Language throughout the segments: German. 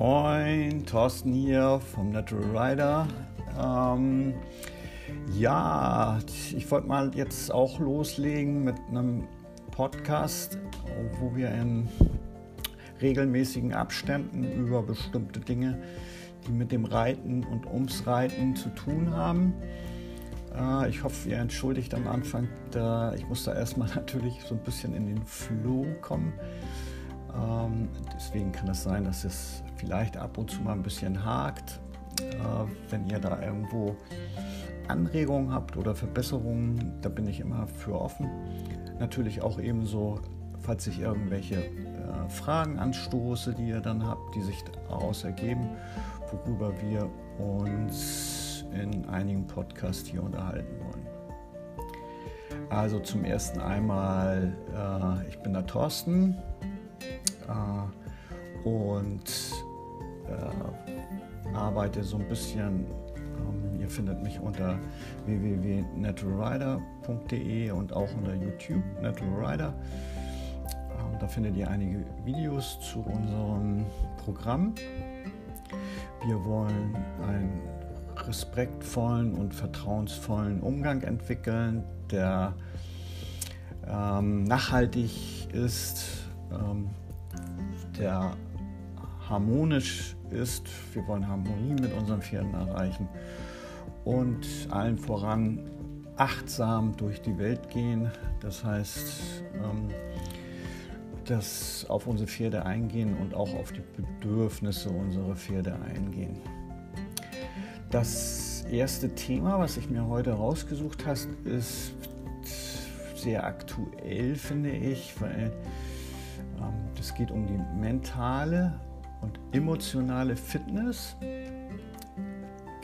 Moin, Thorsten hier vom Natural Rider. Ähm, ja, ich wollte mal jetzt auch loslegen mit einem Podcast, wo wir in regelmäßigen Abständen über bestimmte Dinge, die mit dem Reiten und ums Reiten zu tun haben. Äh, ich hoffe, ihr entschuldigt am Anfang, da ich muss da erstmal natürlich so ein bisschen in den Flow kommen. Ähm, deswegen kann es sein, dass es vielleicht ab und zu mal ein bisschen hakt. Äh, wenn ihr da irgendwo Anregungen habt oder Verbesserungen, da bin ich immer für offen. Natürlich auch ebenso, falls ich irgendwelche äh, Fragen anstoße, die ihr dann habt, die sich daraus ergeben, worüber wir uns in einigen Podcasts hier unterhalten wollen. Also zum ersten einmal, äh, ich bin der Thorsten äh, und äh, arbeite so ein bisschen. Ähm, ihr findet mich unter www.naturalrider.de und auch unter YouTube Naturalrider. Ähm, da findet ihr einige Videos zu unserem Programm. Wir wollen einen respektvollen und vertrauensvollen Umgang entwickeln, der ähm, nachhaltig ist, ähm, der harmonisch ist. Wir wollen Harmonie mit unseren Pferden erreichen und allen voran achtsam durch die Welt gehen. Das heißt, ähm, dass auf unsere Pferde eingehen und auch auf die Bedürfnisse unserer Pferde eingehen. Das erste Thema, was ich mir heute rausgesucht habe, ist sehr aktuell, finde ich, weil es geht um die mentale und emotionale Fitness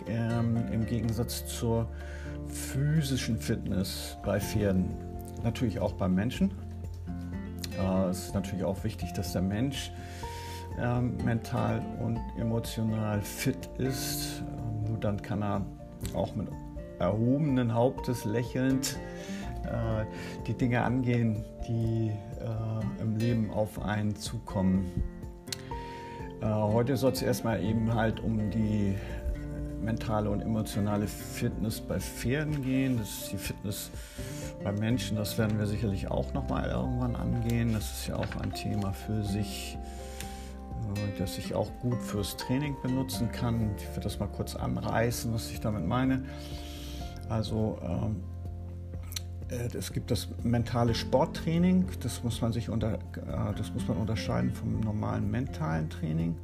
ähm, im Gegensatz zur physischen Fitness bei Pferden. Natürlich auch beim Menschen. Äh, es ist natürlich auch wichtig, dass der Mensch äh, mental und emotional fit ist. Äh, nur dann kann er auch mit erhobenen Hauptes lächelnd äh, die Dinge angehen, die äh, im Leben auf einen zukommen. Äh, heute soll es erstmal eben halt um die mentale und emotionale Fitness bei Pferden gehen. Das ist die Fitness bei Menschen, das werden wir sicherlich auch nochmal irgendwann angehen. Das ist ja auch ein Thema für sich, das ich auch gut fürs Training benutzen kann. Ich werde das mal kurz anreißen, was ich damit meine. Also ähm, äh, es gibt das mentale Sporttraining, das muss man sich unter, äh, das muss man unterscheiden vom normalen mentalen Training.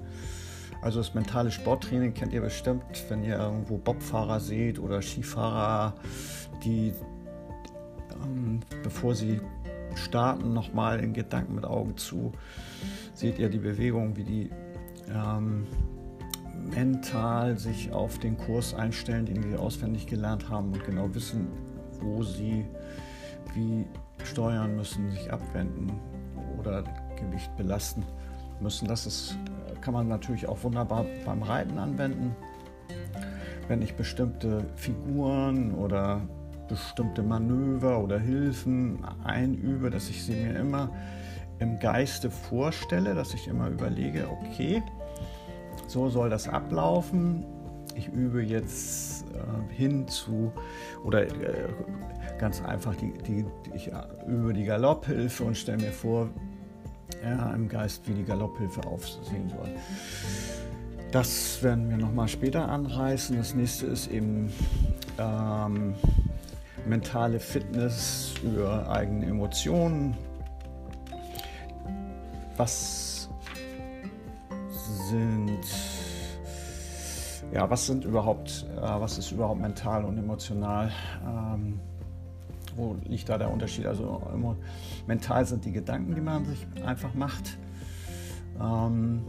Also das mentale Sporttraining kennt ihr bestimmt, wenn ihr irgendwo Bobfahrer seht oder Skifahrer, die ähm, bevor sie starten nochmal in Gedanken mit Augen zu, seht ihr die Bewegung, wie die ähm, mental sich auf den Kurs einstellen, den sie auswendig gelernt haben und genau wissen, wo sie wie steuern müssen, sich abwenden oder Gewicht belasten müssen. Das ist, kann man natürlich auch wunderbar beim Reiten anwenden. Wenn ich bestimmte Figuren oder bestimmte Manöver oder Hilfen einübe, dass ich sie mir immer im Geiste vorstelle, dass ich immer überlege, okay, so soll das ablaufen. Ich übe jetzt äh, hin zu oder äh, ganz einfach, die, die, ich übe die Galopphilfe und stelle mir vor, ja, im Geist, wie die Galopphilfe aussehen soll. Das werden wir nochmal später anreißen. Das nächste ist eben ähm, mentale Fitness über eigene Emotionen. Was sind ja, was sind überhaupt, äh, was ist überhaupt mental und emotional? Ähm, wo liegt da der Unterschied? Also mental sind die Gedanken, die man sich einfach macht. Ähm,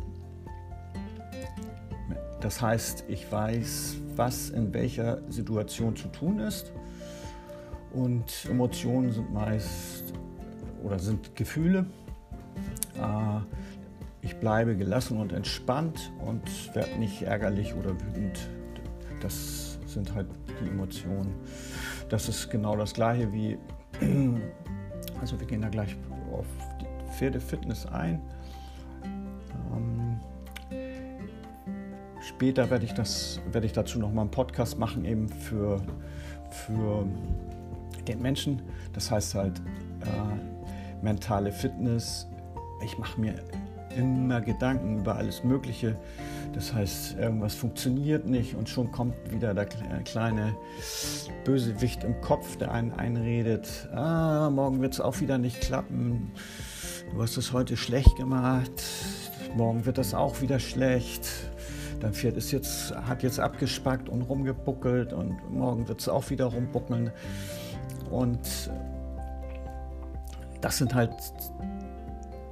das heißt, ich weiß, was in welcher Situation zu tun ist. Und Emotionen sind meist oder sind Gefühle. Äh, ich bleibe gelassen und entspannt und werde nicht ärgerlich oder wütend. Das sind halt die Emotionen. Das ist genau das gleiche wie, also wir gehen da gleich auf die Pferdefitness ein. Ähm, später werde ich, das, werde ich dazu nochmal einen Podcast machen, eben für, für den Menschen. Das heißt halt äh, mentale Fitness. Ich mache mir immer Gedanken über alles Mögliche. Das heißt, irgendwas funktioniert nicht und schon kommt wieder der kleine Bösewicht im Kopf, der einen einredet, ah, morgen wird es auch wieder nicht klappen, du hast es heute schlecht gemacht, morgen wird das auch wieder schlecht. Dein Pferd ist jetzt, hat jetzt abgespackt und rumgebuckelt und morgen wird es auch wieder rumbuckeln. Und das sind halt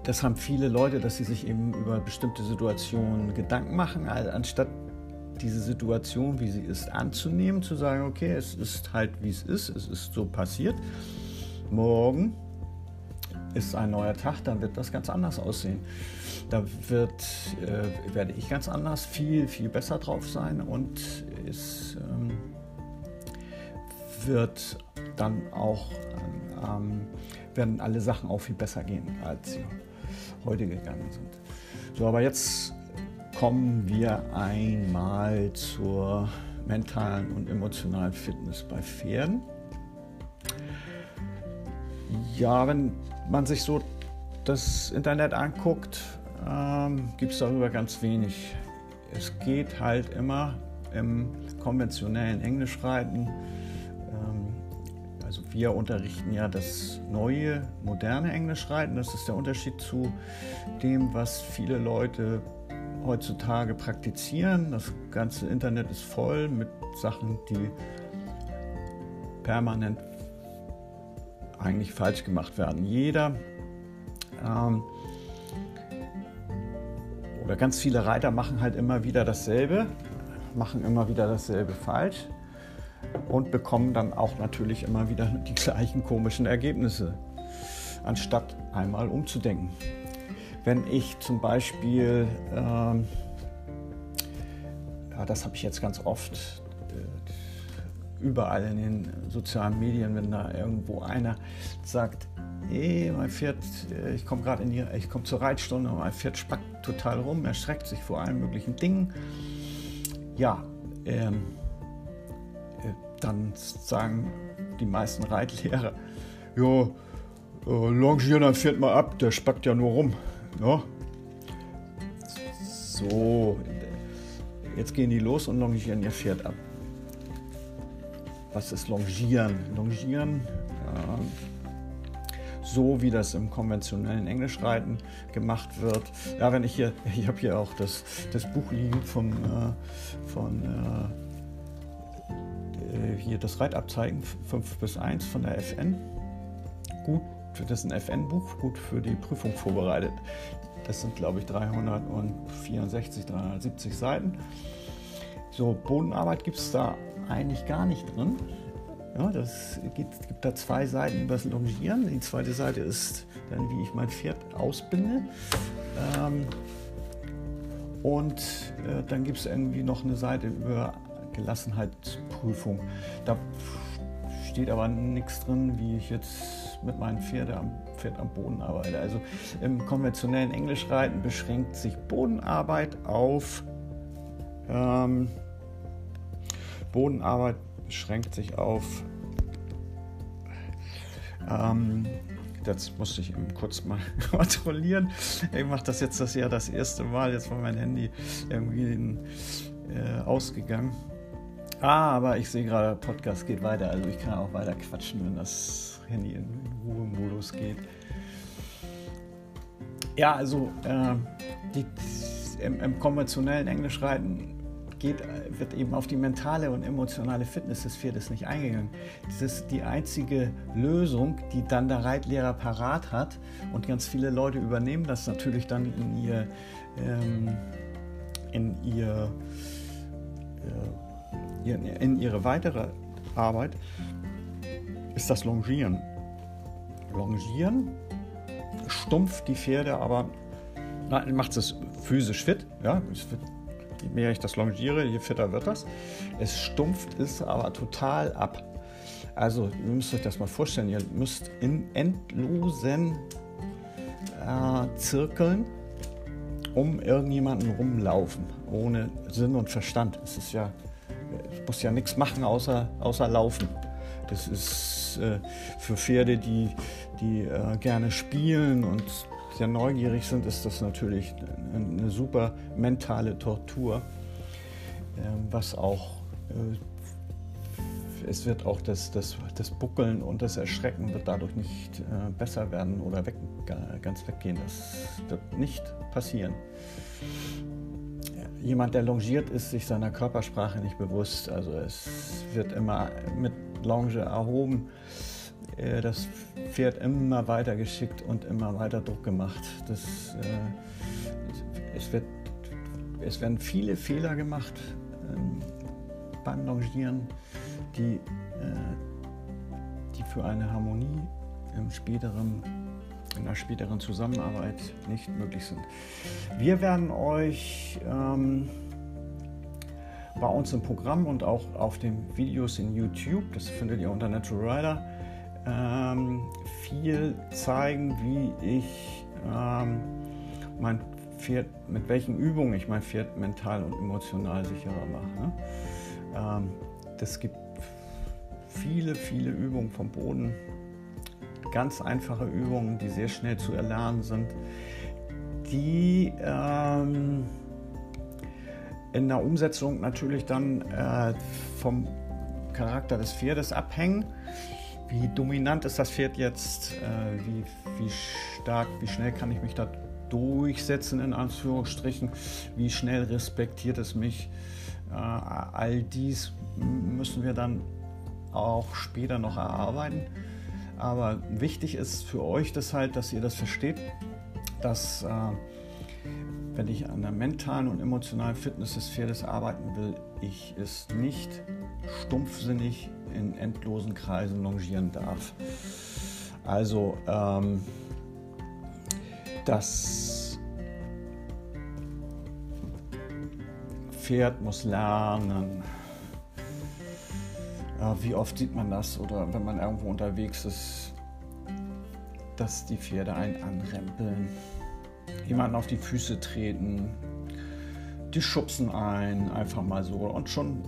das haben viele Leute, dass sie sich eben über bestimmte Situationen Gedanken machen, anstatt diese Situation, wie sie ist, anzunehmen, zu sagen, okay, es ist halt, wie es ist, es ist so passiert. Morgen ist ein neuer Tag, dann wird das ganz anders aussehen. Da wird, äh, werde ich ganz anders, viel, viel besser drauf sein und es ähm, wird dann auch, ähm, werden alle Sachen auch viel besser gehen als sie heute gegangen sind. So, aber jetzt kommen wir einmal zur mentalen und emotionalen Fitness bei Pferden. Ja, wenn man sich so das Internet anguckt, ähm, gibt es darüber ganz wenig. Es geht halt immer im konventionellen Englischreiten also wir unterrichten ja das neue, moderne Englischreiten. Das ist der Unterschied zu dem, was viele Leute heutzutage praktizieren. Das ganze Internet ist voll mit Sachen, die permanent eigentlich falsch gemacht werden. Jeder ähm, oder ganz viele Reiter machen halt immer wieder dasselbe, machen immer wieder dasselbe falsch und bekommen dann auch natürlich immer wieder die gleichen komischen Ergebnisse, anstatt einmal umzudenken. Wenn ich zum Beispiel, ähm, ja, das habe ich jetzt ganz oft, äh, überall in den sozialen Medien, wenn da irgendwo einer sagt, hey, mein Pferd, äh, ich komme gerade in die, ich komme zur Reitstunde, mein Pferd spackt total rum, erschreckt sich vor allen möglichen Dingen. Ja, ähm, dann sagen die meisten Reitlehrer, ja, äh, longieren dann Pferd mal ab, der spackt ja nur rum. Ja? So, jetzt gehen die los und longieren ihr Pferd ab. Was ist Longieren? Longieren, äh, so wie das im konventionellen Englischreiten gemacht wird. Ja, wenn ich hier, ich habe hier auch das, das Buch liegen vom, äh, von äh, hier das Reitabzeigen 5 bis 1 von der FN. Gut, das ist ein FN-Buch, gut für die Prüfung vorbereitet. Das sind, glaube ich, 364, 370 Seiten. So, Bodenarbeit gibt es da eigentlich gar nicht drin. Ja, das gibt, gibt da zwei Seiten über das Longieren. Die zweite Seite ist dann, wie ich mein Pferd ausbinde. Ähm, und äh, dann gibt es irgendwie noch eine Seite über Gelassenheitsprüfung. Da steht aber nichts drin, wie ich jetzt mit meinen Pferden am, Pferd am Boden arbeite. Also im konventionellen Englischreiten beschränkt sich Bodenarbeit auf ähm, Bodenarbeit beschränkt sich auf ähm, das musste ich eben kurz mal kontrollieren. Ich mache das jetzt das Jahr das erste Mal. Jetzt war mein Handy irgendwie in, äh, ausgegangen. Ah, aber ich sehe gerade, Podcast geht weiter. Also ich kann auch weiter quatschen, wenn das Handy in Ruhemodus geht. Ja, also äh, die, im, im, konventionellen Englischreiten geht, wird eben auf die mentale und emotionale Fitness des Pferdes nicht eingegangen. Das ist die einzige Lösung, die dann der Reitlehrer parat hat. Und ganz viele Leute übernehmen das natürlich dann in ihr, ähm, in ihr äh, in ihre weitere Arbeit ist das Longieren. Longieren stumpft die Pferde, aber macht es physisch fit. Ja? Je mehr ich das longiere, je fitter wird das. Es stumpft es aber total ab. Also, ihr müsst euch das mal vorstellen, ihr müsst in endlosen äh, Zirkeln um irgendjemanden rumlaufen, ohne Sinn und Verstand. Es ist ja, es muss ja nichts machen außer, außer laufen. Das ist äh, für Pferde, die, die äh, gerne spielen und sehr neugierig sind, ist das natürlich eine, eine super mentale Tortur, äh, was auch äh, es wird auch das, das, das Buckeln und das Erschrecken wird dadurch nicht äh, besser werden oder weg, ganz weggehen. Das wird nicht passieren. Jemand, der longiert, ist sich seiner Körpersprache nicht bewusst. Also es wird immer mit Longe erhoben. Äh, das Pferd immer weiter geschickt und immer weiter Druck gemacht. Das, äh, es, wird, es werden viele Fehler gemacht ähm, beim Longieren die, äh, die für eine Harmonie im späteren, in der späteren Zusammenarbeit nicht möglich sind. Wir werden euch ähm, bei uns im Programm und auch auf den Videos in YouTube, das findet ihr unter Natural Rider, ähm, viel zeigen, wie ich ähm, mein Pferd, mit welchen Übungen ich mein Pferd mental und emotional sicherer mache. Ähm, das gibt viele, viele Übungen vom Boden. Ganz einfache Übungen, die sehr schnell zu erlernen sind, die ähm, in der Umsetzung natürlich dann äh, vom Charakter des Pferdes abhängen. Wie dominant ist das Pferd jetzt? Äh, wie, wie stark, wie schnell kann ich mich da durchsetzen, in Anführungsstrichen? Wie schnell respektiert es mich? Äh, all dies müssen wir dann auch später noch erarbeiten. Aber wichtig ist für euch das halt, dass ihr das versteht, dass äh, wenn ich an der mentalen und emotionalen Fitness des Pferdes arbeiten will, ich es nicht stumpfsinnig in endlosen Kreisen longieren darf. Also ähm, das Pferd muss lernen, wie oft sieht man das oder wenn man irgendwo unterwegs ist, dass die Pferde einen anrempeln, jemanden auf die Füße treten, die schubsen ein, einfach mal so. Und schon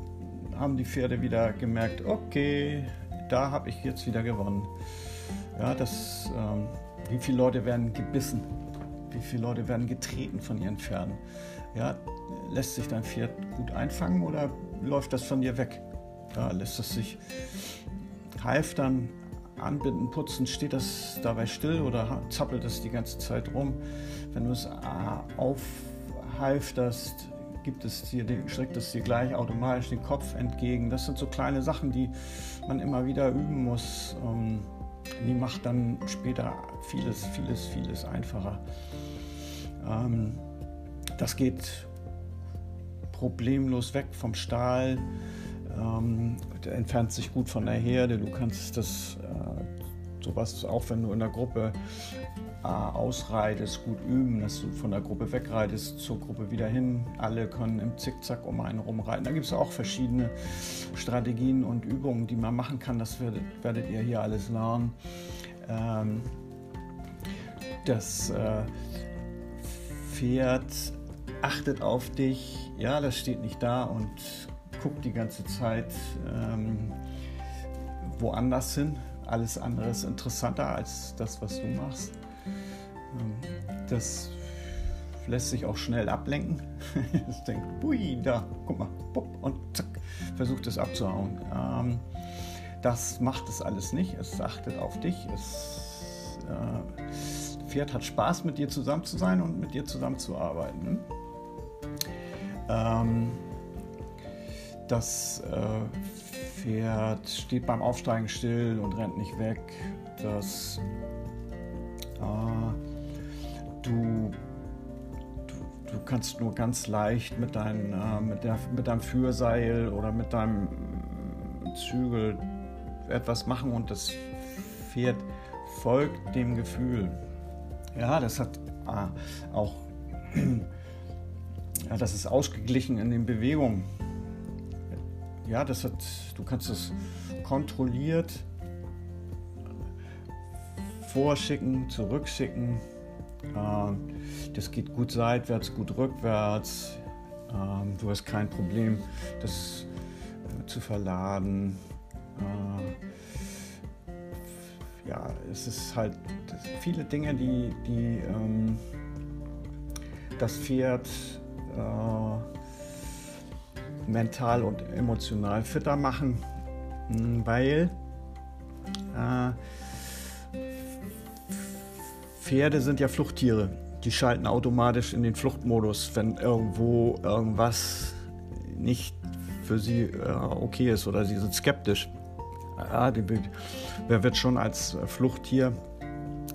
haben die Pferde wieder gemerkt, okay, da habe ich jetzt wieder gewonnen. Ja, das, ähm, wie viele Leute werden gebissen? Wie viele Leute werden getreten von ihren Pferden? Ja, lässt sich dein Pferd gut einfangen oder läuft das von dir weg? Ja, lässt es sich halftern, anbinden, putzen, steht das dabei still oder zappelt es die ganze Zeit rum? Wenn du es aufhalfterst, gibt es dir, schreckt es dir gleich automatisch den Kopf entgegen. Das sind so kleine Sachen, die man immer wieder üben muss. Ähm, die macht dann später vieles, vieles, vieles einfacher. Ähm, das geht problemlos weg vom Stahl. Ähm, der entfernt sich gut von der Herde. Du kannst das äh, sowas auch, wenn du in der Gruppe äh, ausreitest, gut üben, dass du von der Gruppe wegreitest, zur Gruppe wieder hin. Alle können im Zickzack um einen rumreiten. Da gibt es auch verschiedene Strategien und Übungen, die man machen kann. Das werdet, werdet ihr hier alles lernen. Ähm, das äh, Pferd achtet auf dich. Ja, das steht nicht da und guckt die ganze Zeit ähm, woanders hin. Alles andere ist interessanter als das, was du machst. Ähm, das lässt sich auch schnell ablenken. es denkt, ui, da, guck mal, bupp, und zack, versucht es abzuhauen. Ähm, das macht es alles nicht. Es achtet auf dich. Es äh, Pferd hat Spaß, mit dir zusammen zu sein und mit dir zusammenzuarbeiten. Ähm, das äh, Pferd steht beim Aufsteigen still und rennt nicht weg. Das äh, du, du, kannst nur ganz leicht mit, dein, äh, mit, der, mit deinem Führseil oder mit deinem Zügel etwas machen und das Pferd folgt dem Gefühl. Ja, das hat äh, auch, ja, das ist ausgeglichen in den Bewegungen ja, das hat, du kannst es kontrolliert vorschicken, zurückschicken. Äh, das geht gut seitwärts, gut rückwärts. Ähm, du hast kein Problem, das äh, zu verladen. Äh, ja, es ist halt viele Dinge, die, die ähm, das Pferd äh, mental und emotional fitter machen, hm, weil äh, Pferde sind ja Fluchttiere. Die schalten automatisch in den Fluchtmodus, wenn irgendwo irgendwas nicht für sie äh, okay ist oder sie sind skeptisch. Ja, die, wer wird schon als Fluchttier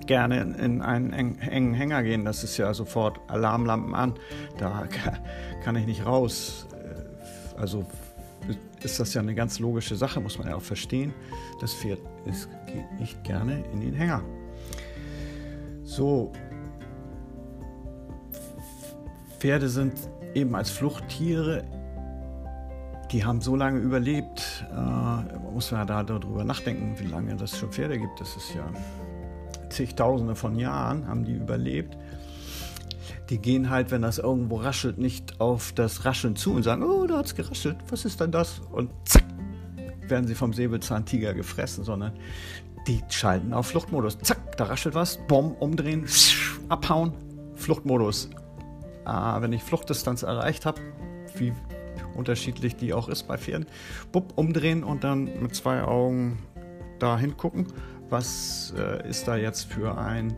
gerne in einen engen Hänger gehen? Das ist ja sofort Alarmlampen an. Da kann ich nicht raus. Also ist das ja eine ganz logische Sache, muss man ja auch verstehen. Das Pferd ist, geht nicht gerne in den Hänger. So, Pferde sind eben als Fluchttiere, die haben so lange überlebt, äh, muss man ja da darüber nachdenken, wie lange das schon Pferde gibt. Das ist ja zigtausende von Jahren haben die überlebt. Die gehen halt, wenn das irgendwo raschelt, nicht auf das Rascheln zu und sagen, oh, da hat es geraschelt, was ist denn das? Und zack, werden sie vom Säbelzahntiger gefressen, sondern die schalten auf Fluchtmodus. Zack, da raschelt was, bumm, umdrehen, abhauen, Fluchtmodus. Ah, wenn ich Fluchtdistanz erreicht habe, wie unterschiedlich die auch ist bei Pferden, bupp, umdrehen und dann mit zwei Augen da hingucken, was äh, ist da jetzt für ein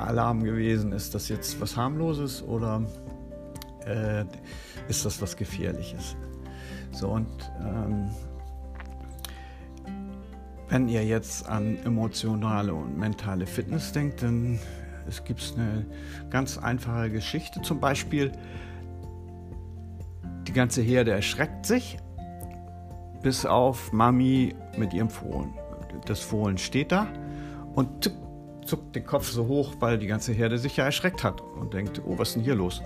Alarm gewesen? Ist das jetzt was harmloses oder äh, ist das was gefährliches? So und ähm, wenn ihr jetzt an emotionale und mentale Fitness denkt, dann es gibt eine ganz einfache Geschichte. Zum Beispiel, die ganze Herde erschreckt sich, bis auf Mami mit ihrem Fohlen. Das Fohlen steht da und zuckt den Kopf so hoch, weil die ganze Herde sich ja erschreckt hat und denkt, oh, was ist denn hier los?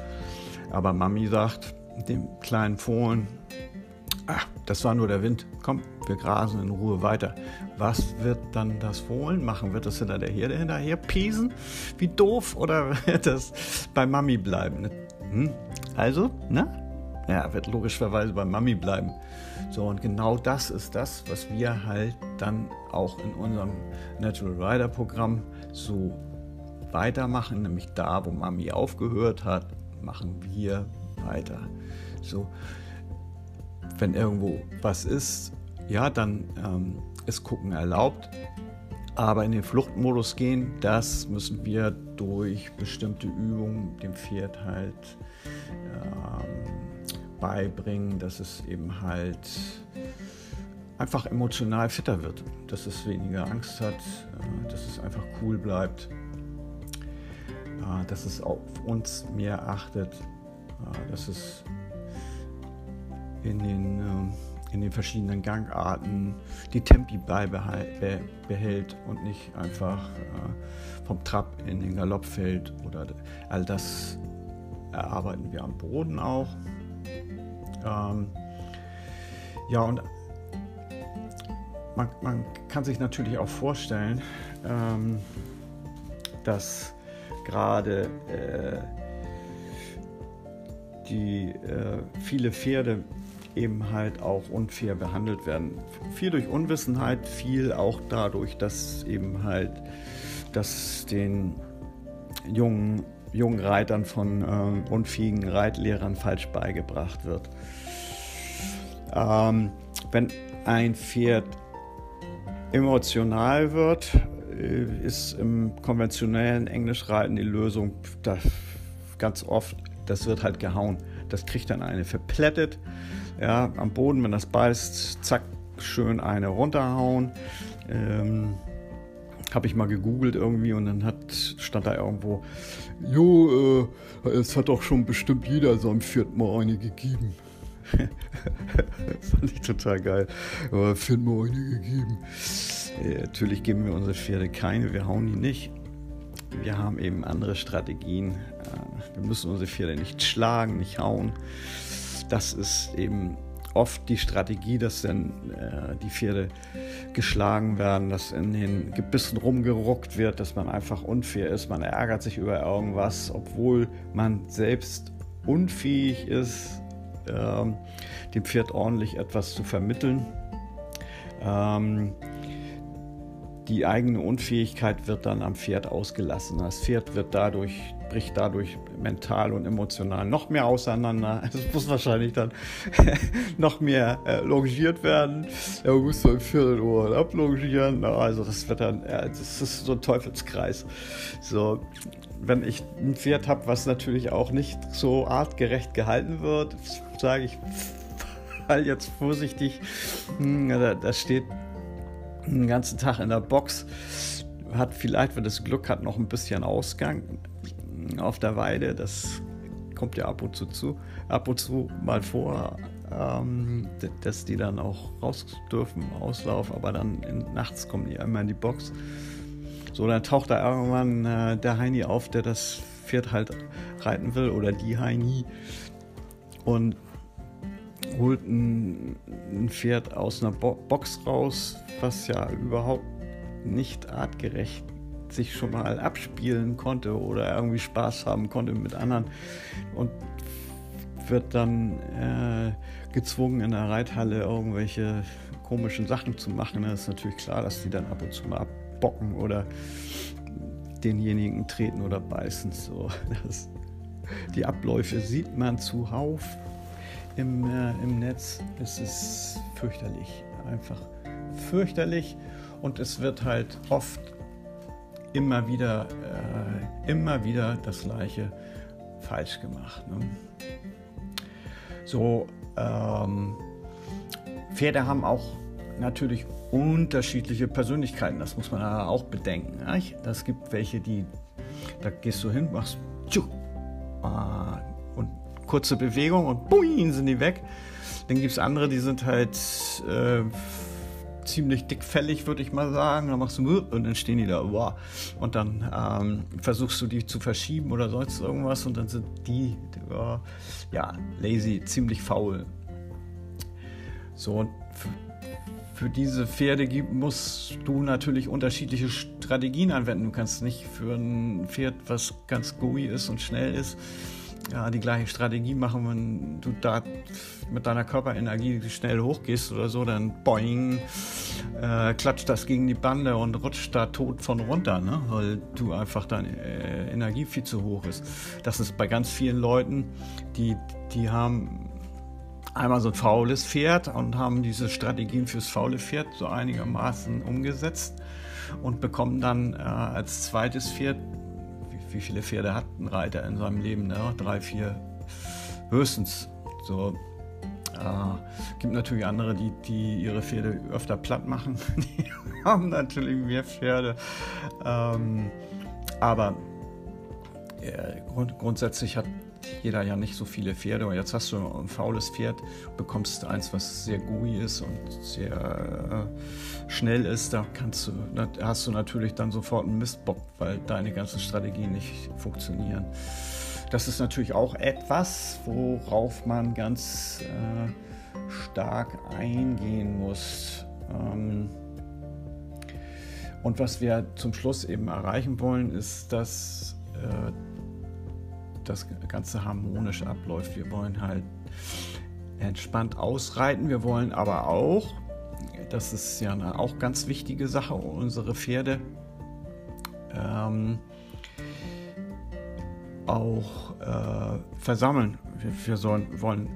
Aber Mami sagt dem kleinen Fohlen, ach, das war nur der Wind. Komm, wir grasen in Ruhe weiter. Was wird dann das Fohlen machen? Wird das hinter der Herde hinterher pesen? Wie doof? Oder wird das bei Mami bleiben? Hm? Also, ne? Ja, wird logischerweise bei Mami bleiben. So, und genau das ist das, was wir halt dann auch in unserem Natural Rider Programm so weitermachen, nämlich da, wo Mami aufgehört hat, machen wir weiter. So, wenn irgendwo was ist, ja, dann ähm, ist Gucken erlaubt. Aber in den Fluchtmodus gehen, das müssen wir durch bestimmte Übungen dem Pferd halt ähm, beibringen, dass es eben halt einfach emotional fitter wird, dass es weniger Angst hat, äh, dass es einfach cool bleibt, äh, dass es auf uns mehr achtet, äh, dass es in den, äh, in den verschiedenen Gangarten die Tempi beibehält und nicht einfach vom Trab in den Galopp fällt. Oder all das erarbeiten wir am Boden auch. Ähm, ja, und man, man, kann sich natürlich auch vorstellen, ähm, dass gerade äh, die äh, viele Pferde eben halt auch unfair behandelt werden. Viel durch Unwissenheit, viel auch dadurch, dass eben halt, dass den jungen, jungen Reitern von äh, unfähigen Reitlehrern falsch beigebracht wird. Ähm, wenn ein Pferd emotional wird, äh, ist im konventionellen Englischreiten die Lösung ganz oft, das wird halt gehauen. Das kriegt dann eine verplättet ja, am Boden, wenn das beißt, zack, schön eine runterhauen. Ähm, habe ich mal gegoogelt irgendwie und dann hat, stand da irgendwo, jo, äh, es hat doch schon bestimmt jeder am vierten Mal eine gegeben. Das fand ich total geil. Aber vierten Mal eine gegeben. Äh, natürlich geben wir unsere Pferde keine, wir hauen die nicht. Wir haben eben andere Strategien. Äh, wir müssen unsere Pferde nicht schlagen, nicht hauen das ist eben oft die Strategie, dass dann äh, die Pferde geschlagen werden, dass in den Gebissen rumgeruckt wird, dass man einfach unfair ist, man ärgert sich über irgendwas, obwohl man selbst unfähig ist, ähm, dem Pferd ordentlich etwas zu vermitteln. Ähm, die eigene Unfähigkeit wird dann am Pferd ausgelassen. Das Pferd wird dadurch, bricht dadurch mental und emotional noch mehr auseinander. Es muss wahrscheinlich dann noch mehr äh, longiert werden. Er muss so im Viertelohr ablongieren. Also das wird dann, ja, das ist so ein Teufelskreis. So, wenn ich ein Pferd habe, was natürlich auch nicht so artgerecht gehalten wird, sage ich, fall jetzt vorsichtig. Hm, da, da steht den ganzen Tag in der Box, hat vielleicht, wenn es Glück hat, noch ein bisschen Ausgang auf der Weide. Das kommt ja ab und zu, zu ab und zu mal vor, ähm, dass die dann auch raus dürfen, Auslauf, aber dann in, nachts kommen die einmal in die Box. So, dann taucht da irgendwann äh, der Heini auf, der das Pferd halt reiten will oder die Heini und holt ein, ein Pferd aus einer Bo Box raus, was ja überhaupt nicht artgerecht sich schon mal abspielen konnte oder irgendwie Spaß haben konnte mit anderen und wird dann äh, gezwungen in der Reithalle irgendwelche komischen Sachen zu machen. Da ist natürlich klar, dass die dann ab und zu mal abbocken oder denjenigen treten oder beißen. So, das, die Abläufe sieht man zuhauf im, äh, im Netz. Es ist fürchterlich, einfach fürchterlich und es wird halt oft immer wieder, äh, immer wieder das Gleiche falsch gemacht. Ne? So, ähm, Pferde haben auch natürlich unterschiedliche Persönlichkeiten, das muss man auch bedenken. Es gibt welche, die, da gehst du hin, machst tschuh, ah, und kurze Bewegung und boing, sind die weg. Dann gibt es andere, die sind halt äh, ziemlich dickfällig, würde ich mal sagen. Dann machst du und dann stehen die da, wow. Und dann ähm, versuchst du die zu verschieben oder sonst irgendwas und dann sind die, die ja, lazy, ziemlich faul. So, für diese Pferde gibt, musst du natürlich unterschiedliche Strategien anwenden. Du kannst nicht für ein Pferd, was ganz gooey ist und schnell ist, ja, die gleiche Strategie machen, wenn du da mit deiner Körperenergie schnell hochgehst oder so, dann boing, äh, klatscht das gegen die Bande und rutscht da tot von runter, ne? weil du einfach deine äh, Energie viel zu hoch ist. Das ist bei ganz vielen Leuten, die, die haben einmal so ein faules Pferd und haben diese Strategien fürs faule Pferd so einigermaßen umgesetzt und bekommen dann äh, als zweites Pferd wie viele Pferde hat ein Reiter in seinem Leben? Ne? Drei, vier, höchstens. So, äh, gibt natürlich andere, die, die ihre Pferde öfter platt machen. die haben natürlich mehr Pferde. Ähm, aber äh, grund, grundsätzlich hat jeder ja nicht so viele Pferde. Und jetzt hast du ein faules Pferd, bekommst eins, was sehr gooey ist und sehr äh, schnell ist. Da kannst du, hast du natürlich dann sofort einen Mistbock, weil deine ganzen Strategien nicht funktionieren. Das ist natürlich auch etwas, worauf man ganz äh, stark eingehen muss. Ähm, und was wir zum Schluss eben erreichen wollen, ist, dass äh, das Ganze harmonisch abläuft. Wir wollen halt entspannt ausreiten. Wir wollen aber auch, das ist ja eine auch ganz wichtige Sache, unsere Pferde ähm, auch äh, versammeln. Wir, wir sollen, wollen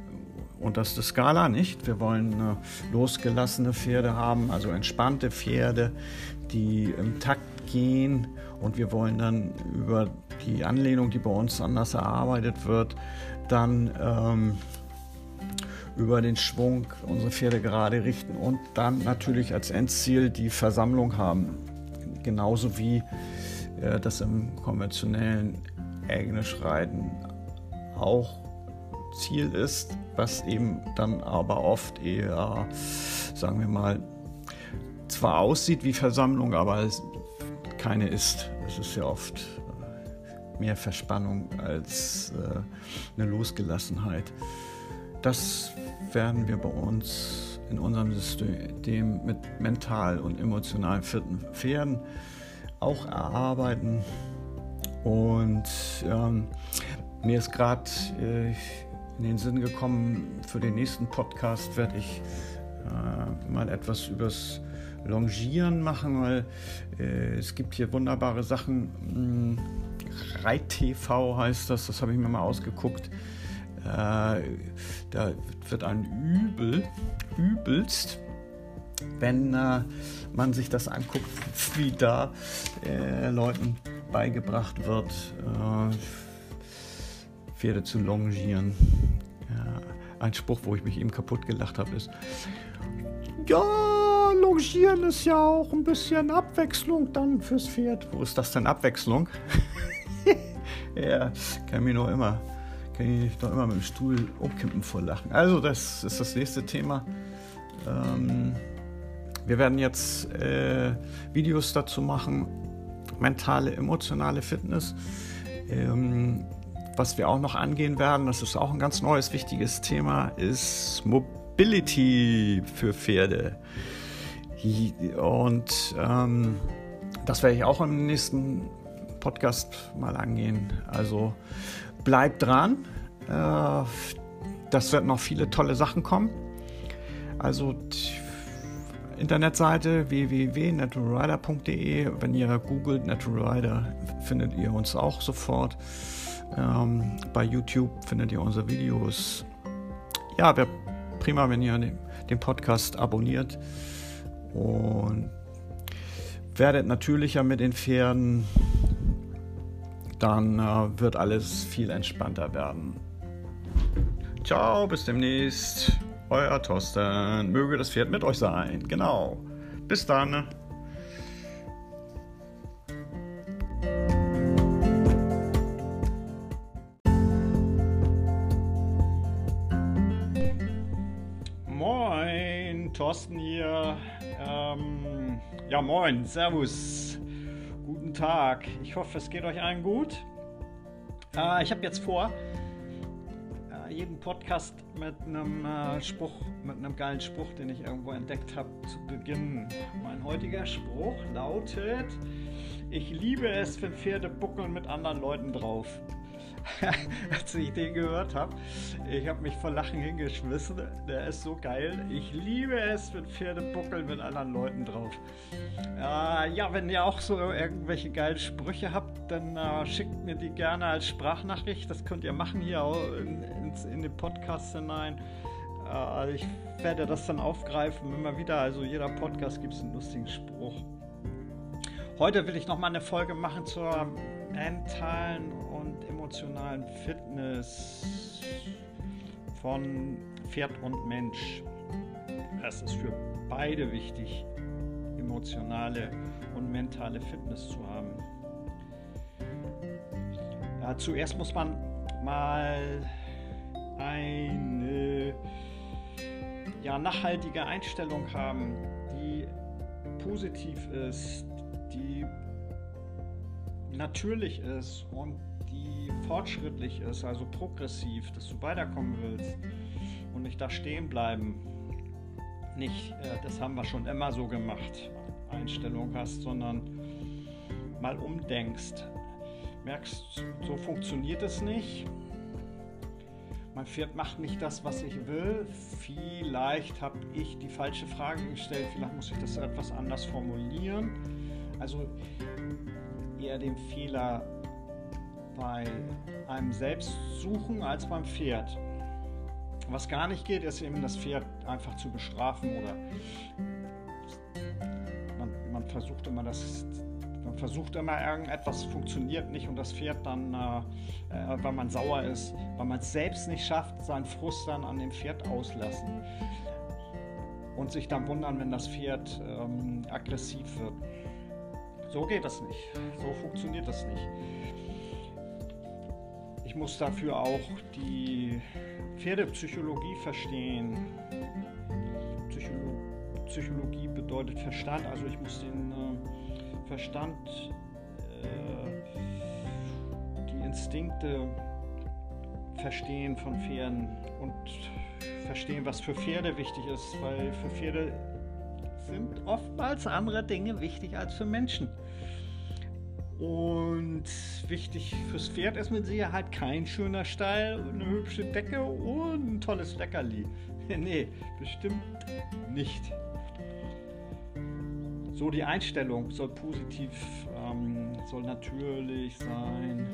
und das ist die Skala nicht. Wir wollen äh, losgelassene Pferde haben, also entspannte Pferde, die im Takt gehen. Und wir wollen dann über die Anlehnung, die bei uns anders erarbeitet wird, dann ähm, über den Schwung unsere Pferde gerade richten und dann natürlich als Endziel die Versammlung haben. Genauso wie äh, das im konventionellen Englischreiten auch Ziel ist, was eben dann aber oft eher, sagen wir mal, zwar aussieht wie Versammlung, aber keine ist. Es ist ja oft mehr Verspannung als äh, eine Losgelassenheit. das werden wir bei uns in unserem System mit mental und emotional fitten Pferden auch erarbeiten. Und ähm, mir ist gerade äh, in den Sinn gekommen, für den nächsten Podcast werde ich äh, mal etwas übers Longieren machen, weil äh, es gibt hier wunderbare Sachen. Hm, Reit-TV heißt das, das habe ich mir mal ausgeguckt. Äh, da wird ein Übel, übelst, wenn äh, man sich das anguckt, wie da äh, Leuten beigebracht wird, äh, Pferde zu longieren. Ja, ein Spruch, wo ich mich eben kaputt gelacht habe, ist, ja, longieren ist ja auch ein bisschen Abwechslung dann fürs Pferd. Wo ist das denn Abwechslung? ja, kann mich noch immer, kann ich doch immer mit dem Stuhl umkippen vor Lachen. Also das ist das nächste Thema. Ähm, wir werden jetzt äh, Videos dazu machen, mentale, emotionale Fitness. Ähm, was wir auch noch angehen werden, das ist auch ein ganz neues, wichtiges Thema, ist Mobility für Pferde. Und ähm, das werde ich auch im nächsten Podcast mal angehen. Also bleibt dran. Äh, das wird noch viele tolle Sachen kommen. Also Internetseite www.naturalrider.de. Wenn ihr googelt Naturalrider, findet ihr uns auch sofort. Ähm, bei YouTube findet ihr unsere Videos. Ja, wäre prima, wenn ihr den Podcast abonniert und werdet natürlicher mit den Pferden. Dann äh, wird alles viel entspannter werden. Ciao, bis demnächst. Euer Thorsten. Möge das Pferd mit euch sein. Genau. Bis dann. Moin, Thorsten hier. Ähm, ja, moin, Servus. Guten Tag. Ich hoffe, es geht euch allen gut. Äh, ich habe jetzt vor, jeden Podcast mit einem äh, Spruch, mit einem geilen Spruch, den ich irgendwo entdeckt habe, zu beginnen. Mein heutiger Spruch lautet: Ich liebe es, wenn Pferde buckeln mit anderen Leuten drauf. als ich den gehört habe. Ich habe mich vor Lachen hingeschmissen. Der ist so geil. Ich liebe es, wenn Pferde buckeln mit anderen Leuten drauf. Äh, ja, wenn ihr auch so irgendwelche geilen Sprüche habt, dann äh, schickt mir die gerne als Sprachnachricht. Das könnt ihr machen hier in, in, in den Podcast hinein. Äh, ich werde das dann aufgreifen immer wieder. Also jeder Podcast gibt es einen lustigen Spruch. Heute will ich noch mal eine Folge machen zur mentalen und emotionalen Fitness von Pferd und Mensch. Es ist für beide wichtig, emotionale und mentale Fitness zu haben. Ja, zuerst muss man mal eine ja, nachhaltige Einstellung haben, die positiv ist, die natürlich ist und fortschrittlich ist, also progressiv, dass du weiterkommen willst und nicht da stehen bleiben. Nicht, äh, das haben wir schon immer so gemacht, Einstellung hast, sondern mal umdenkst. Merkst, so funktioniert es nicht. Mein Pferd macht nicht das, was ich will. Vielleicht habe ich die falsche Frage gestellt. Vielleicht muss ich das etwas anders formulieren. Also eher den Fehler bei einem selbst suchen als beim Pferd. Was gar nicht geht, ist eben das Pferd einfach zu bestrafen oder man, man versucht immer das, man versucht immer irgendetwas funktioniert nicht und das Pferd dann, äh, äh, weil man sauer ist, weil man es selbst nicht schafft, seinen Frust dann an dem Pferd auslassen und sich dann wundern, wenn das Pferd ähm, aggressiv wird. So geht das nicht. So funktioniert das nicht. Muss dafür auch die Pferdepsychologie verstehen. Psycholo Psychologie bedeutet Verstand, also ich muss den äh, Verstand, äh, die Instinkte Verstehen von Pferden und verstehen, was für Pferde wichtig ist, weil für Pferde sind oftmals andere Dinge wichtig als für Menschen. Und wichtig fürs Pferd ist mit Sicherheit kein schöner Stall, eine hübsche Decke und ein tolles Leckerli. nee, bestimmt nicht. So, die Einstellung soll positiv, ähm, soll natürlich sein,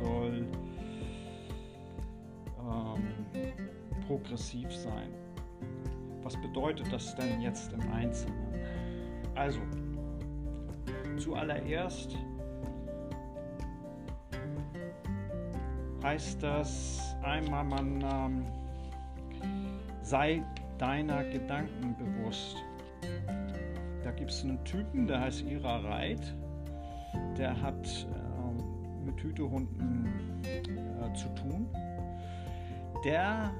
soll ähm, progressiv sein. Was bedeutet das denn jetzt im Einzelnen? Also, zuallererst heißt das einmal, man ähm, sei deiner Gedanken bewusst. Da gibt es einen Typen, der heißt Ira Reit, der hat äh, mit Hütehunden äh, zu tun. Der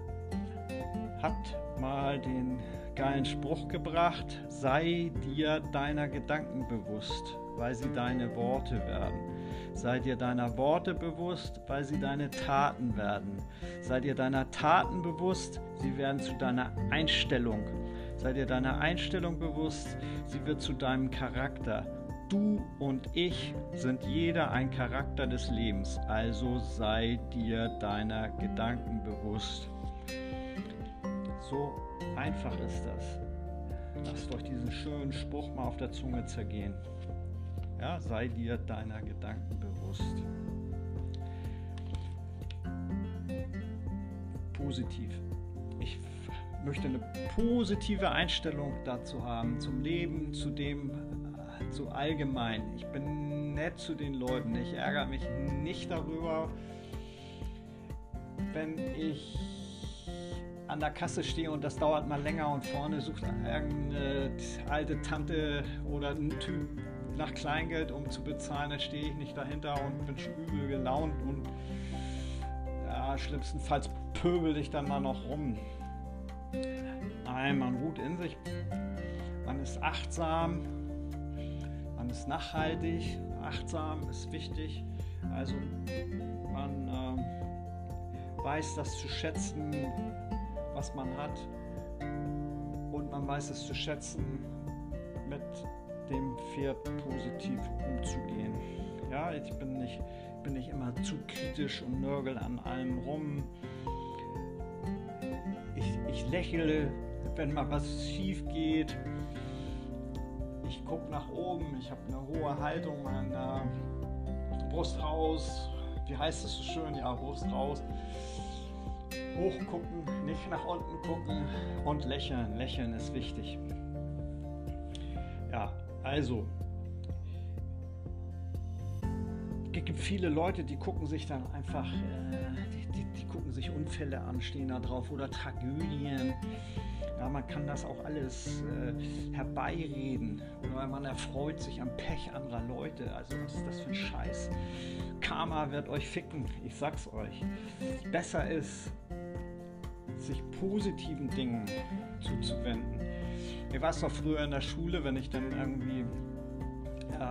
hat mal den geilen Spruch gebracht, sei dir deiner Gedanken bewusst, weil sie deine Worte werden. Sei dir deiner Worte bewusst, weil sie deine Taten werden. Sei dir deiner Taten bewusst, sie werden zu deiner Einstellung. Sei dir deiner Einstellung bewusst, sie wird zu deinem Charakter. Du und ich sind jeder ein Charakter des Lebens, also sei dir deiner Gedanken bewusst. So einfach ist das. Lasst euch diesen schönen Spruch mal auf der Zunge zergehen. Ja, sei dir deiner Gedanken bewusst. Positiv. Ich möchte eine positive Einstellung dazu haben, zum Leben, zu dem, zu allgemein. Ich bin nett zu den Leuten. Ich ärgere mich nicht darüber, wenn ich an der Kasse stehe und das dauert mal länger und vorne sucht irgendeine alte Tante oder ein Typ nach Kleingeld, um zu bezahlen, dann stehe ich nicht dahinter und bin übel gelaunt und ja, schlimmstenfalls pöbel ich dann mal noch rum. Nein, man ruht in sich, man ist achtsam, man ist nachhaltig, achtsam ist wichtig. Also man äh, weiß das zu schätzen, was man hat und man weiß es zu schätzen, mit dem Pferd positiv umzugehen. Ja, ich bin nicht, bin nicht immer zu kritisch und nörgel an allem rum. Ich, ich lächle, wenn mal was schief geht. Ich gucke nach oben, ich habe eine hohe Haltung, meine Brust raus. Wie heißt es so schön? Ja, Brust raus hochgucken, nicht nach unten gucken und lächeln. Lächeln ist wichtig. Also. Es gibt viele Leute, die gucken sich dann einfach, äh, die, die, die, gucken sich Unfälle an, stehen da drauf oder Tragödien. Ja, man kann das auch alles äh, herbeireden oder man erfreut sich am Pech anderer Leute. Also was ist das für ein Scheiß? Karma wird euch ficken, ich sag's euch. Besser ist, sich positiven Dingen zuzuwenden. War es doch früher in der Schule, wenn ich dann irgendwie äh,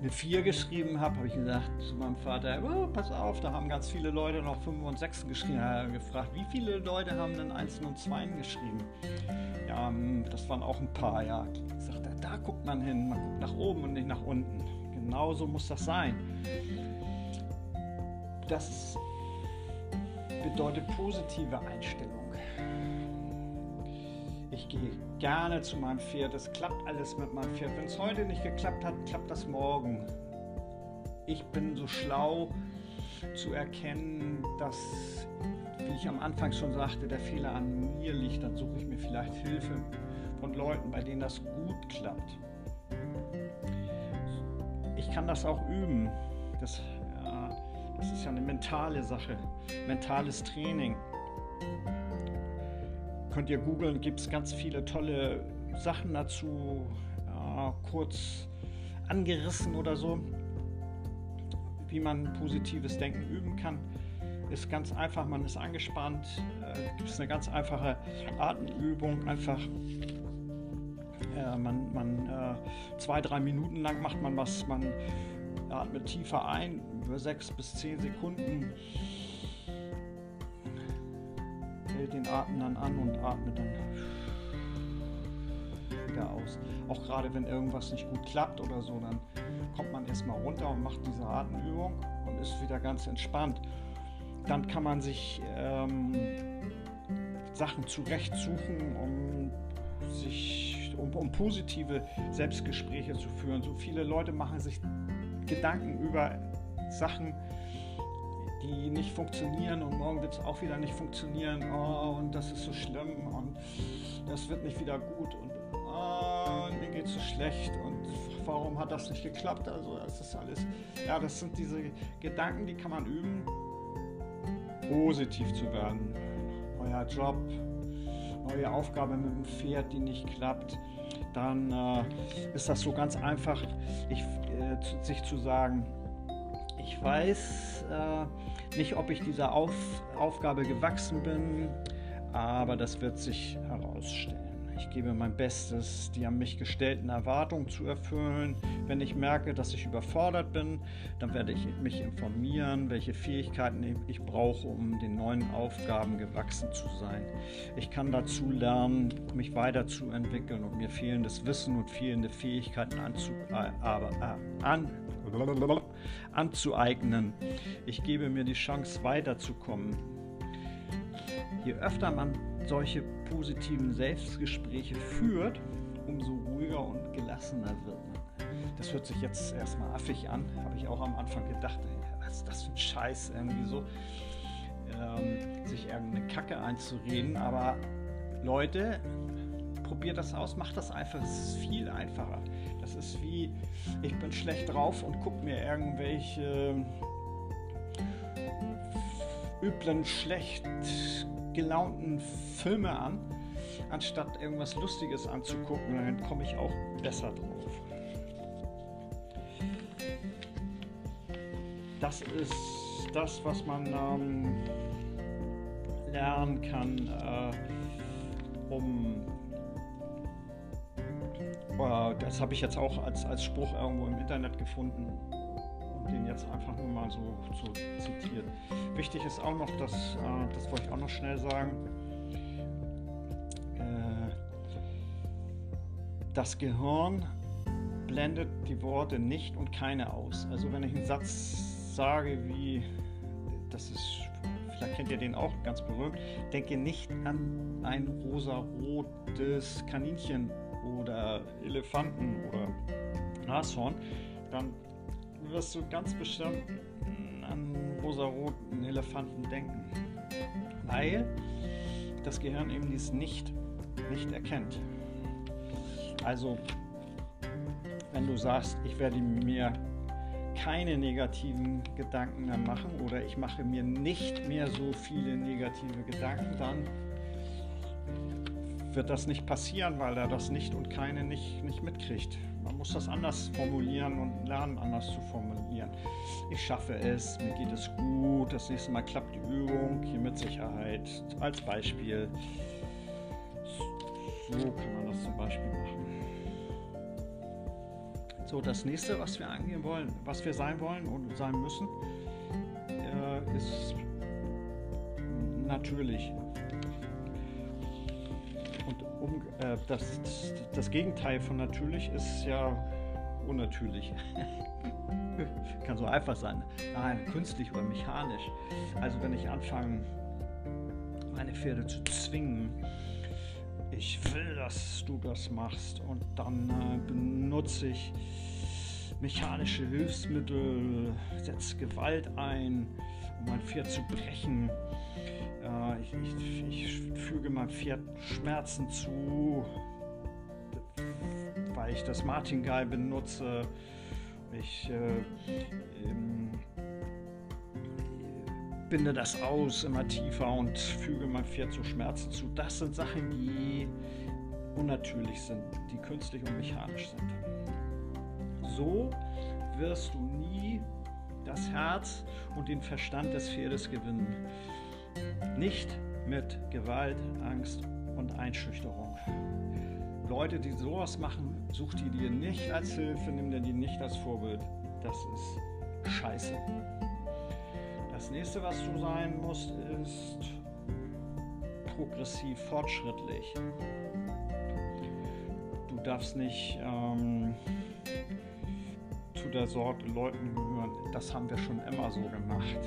eine 4 geschrieben habe, habe ich gesagt zu meinem Vater, oh, pass auf, da haben ganz viele Leute noch 5 und 6 geschrieben. Er hat gefragt, wie viele Leute haben denn 1 und 2 geschrieben? Ja, hm, das waren auch ein paar, ja. Ich sagte, da guckt man hin, man guckt nach oben und nicht nach unten. Genauso muss das sein. Das bedeutet positive Einstellung. Ich gehe gerne zu meinem Pferd. Es klappt alles mit meinem Pferd. Wenn es heute nicht geklappt hat, klappt das morgen. Ich bin so schlau zu erkennen, dass, wie ich am Anfang schon sagte, der Fehler an mir liegt. Dann suche ich mir vielleicht Hilfe von Leuten, bei denen das gut klappt. Ich kann das auch üben. Das das ist ja eine mentale Sache, mentales Training. Könnt ihr googeln, gibt es ganz viele tolle Sachen dazu, ja, kurz angerissen oder so, wie man positives Denken üben kann. Ist ganz einfach, man ist angespannt, äh, gibt es eine ganz einfache Atemübung, einfach äh, man, man äh, zwei, drei Minuten lang macht man was, man atmet tiefer ein, über sechs bis zehn Sekunden den Atem dann an und atmet dann wieder aus. Auch gerade wenn irgendwas nicht gut klappt oder so, dann kommt man erstmal runter und macht diese Atemübung und ist wieder ganz entspannt. Dann kann man sich ähm, Sachen zurechtsuchen, um sich um, um positive Selbstgespräche zu führen. So viele Leute machen sich Gedanken über Sachen, die nicht funktionieren und morgen wird es auch wieder nicht funktionieren. Oh, und das ist so schlimm und das wird nicht wieder gut und oh, mir geht es so schlecht und warum hat das nicht geklappt? Also das ist alles, ja, das sind diese Gedanken, die kann man üben, positiv zu werden. Neuer Job, neue Aufgabe mit dem Pferd, die nicht klappt, dann äh, ist das so ganz einfach, ich, äh, sich zu sagen, ich weiß äh, nicht, ob ich dieser Auf Aufgabe gewachsen bin, aber das wird sich herausstellen. Ich gebe mein Bestes, die an mich gestellten Erwartungen zu erfüllen. Wenn ich merke, dass ich überfordert bin, dann werde ich mich informieren, welche Fähigkeiten ich brauche, um den neuen Aufgaben gewachsen zu sein. Ich kann dazu lernen, mich weiterzuentwickeln und mir fehlendes Wissen und fehlende Fähigkeiten anzu, äh, aber, äh, an, anzueignen. Ich gebe mir die Chance, weiterzukommen. Je öfter man solche positiven Selbstgespräche führt, umso ruhiger und gelassener wird man. Das hört sich jetzt erstmal affig an, habe ich auch am Anfang gedacht, was ist das für ein Scheiß irgendwie so, ähm, sich irgendeine Kacke einzureden, aber Leute, probiert das aus, macht das einfach, es ist viel einfacher. Das ist wie, ich bin schlecht drauf und gucke mir irgendwelche üblen, schlecht gelaunten Filme an, anstatt irgendwas Lustiges anzugucken. Dann komme ich auch besser drauf. Das ist das, was man ähm, lernen kann, äh, um äh, das habe ich jetzt auch als, als Spruch irgendwo im Internet gefunden den jetzt einfach nur mal so, so zitiert. Wichtig ist auch noch, dass, äh, das wollte ich auch noch schnell sagen, äh, das Gehirn blendet die Worte nicht und keine aus. Also wenn ich einen Satz sage wie, das ist, vielleicht kennt ihr den auch ganz berühmt, denke nicht an ein rosa-rotes Kaninchen oder Elefanten oder Nashorn, dann wirst du ganz bestimmt an rosaroten Elefanten denken. Weil das Gehirn eben dies nicht, nicht erkennt. Also, wenn du sagst, ich werde mir keine negativen Gedanken mehr machen oder ich mache mir nicht mehr so viele negative Gedanken, dann wird das nicht passieren, weil er das nicht und keine nicht, nicht mitkriegt. Man muss das anders formulieren und lernen, anders zu formulieren. Ich schaffe es, mir geht es gut, das nächste Mal klappt die Übung, hier mit Sicherheit. Als Beispiel. So kann man das zum Beispiel machen. So, das nächste, was wir angehen wollen, was wir sein wollen und sein müssen, äh, ist natürlich um, äh, das, das Gegenteil von natürlich ist ja unnatürlich. Kann so einfach sein. Nein, künstlich oder mechanisch. Also wenn ich anfange, meine Pferde zu zwingen, ich will, dass du das machst und dann äh, benutze ich mechanische Hilfsmittel, setze Gewalt ein, um mein Pferd zu brechen äh, ich, ich, ich füge meinem Pferd Schmerzen zu, weil ich das Martingall benutze. Ich äh, ähm, binde das aus immer tiefer und füge meinem Pferd so Schmerzen zu. Das sind Sachen, die unnatürlich sind, die künstlich und mechanisch sind. So wirst du nie das Herz und den Verstand des Pferdes gewinnen. Nicht mit Gewalt, Angst und Einschüchterung. Leute, die sowas machen, such die dir nicht als Hilfe, nimm dir die nicht als Vorbild. Das ist scheiße. Das nächste, was du sein musst, ist progressiv, fortschrittlich. Du darfst nicht ähm, zu der Sorte Leuten gehören, das haben wir schon immer so gemacht.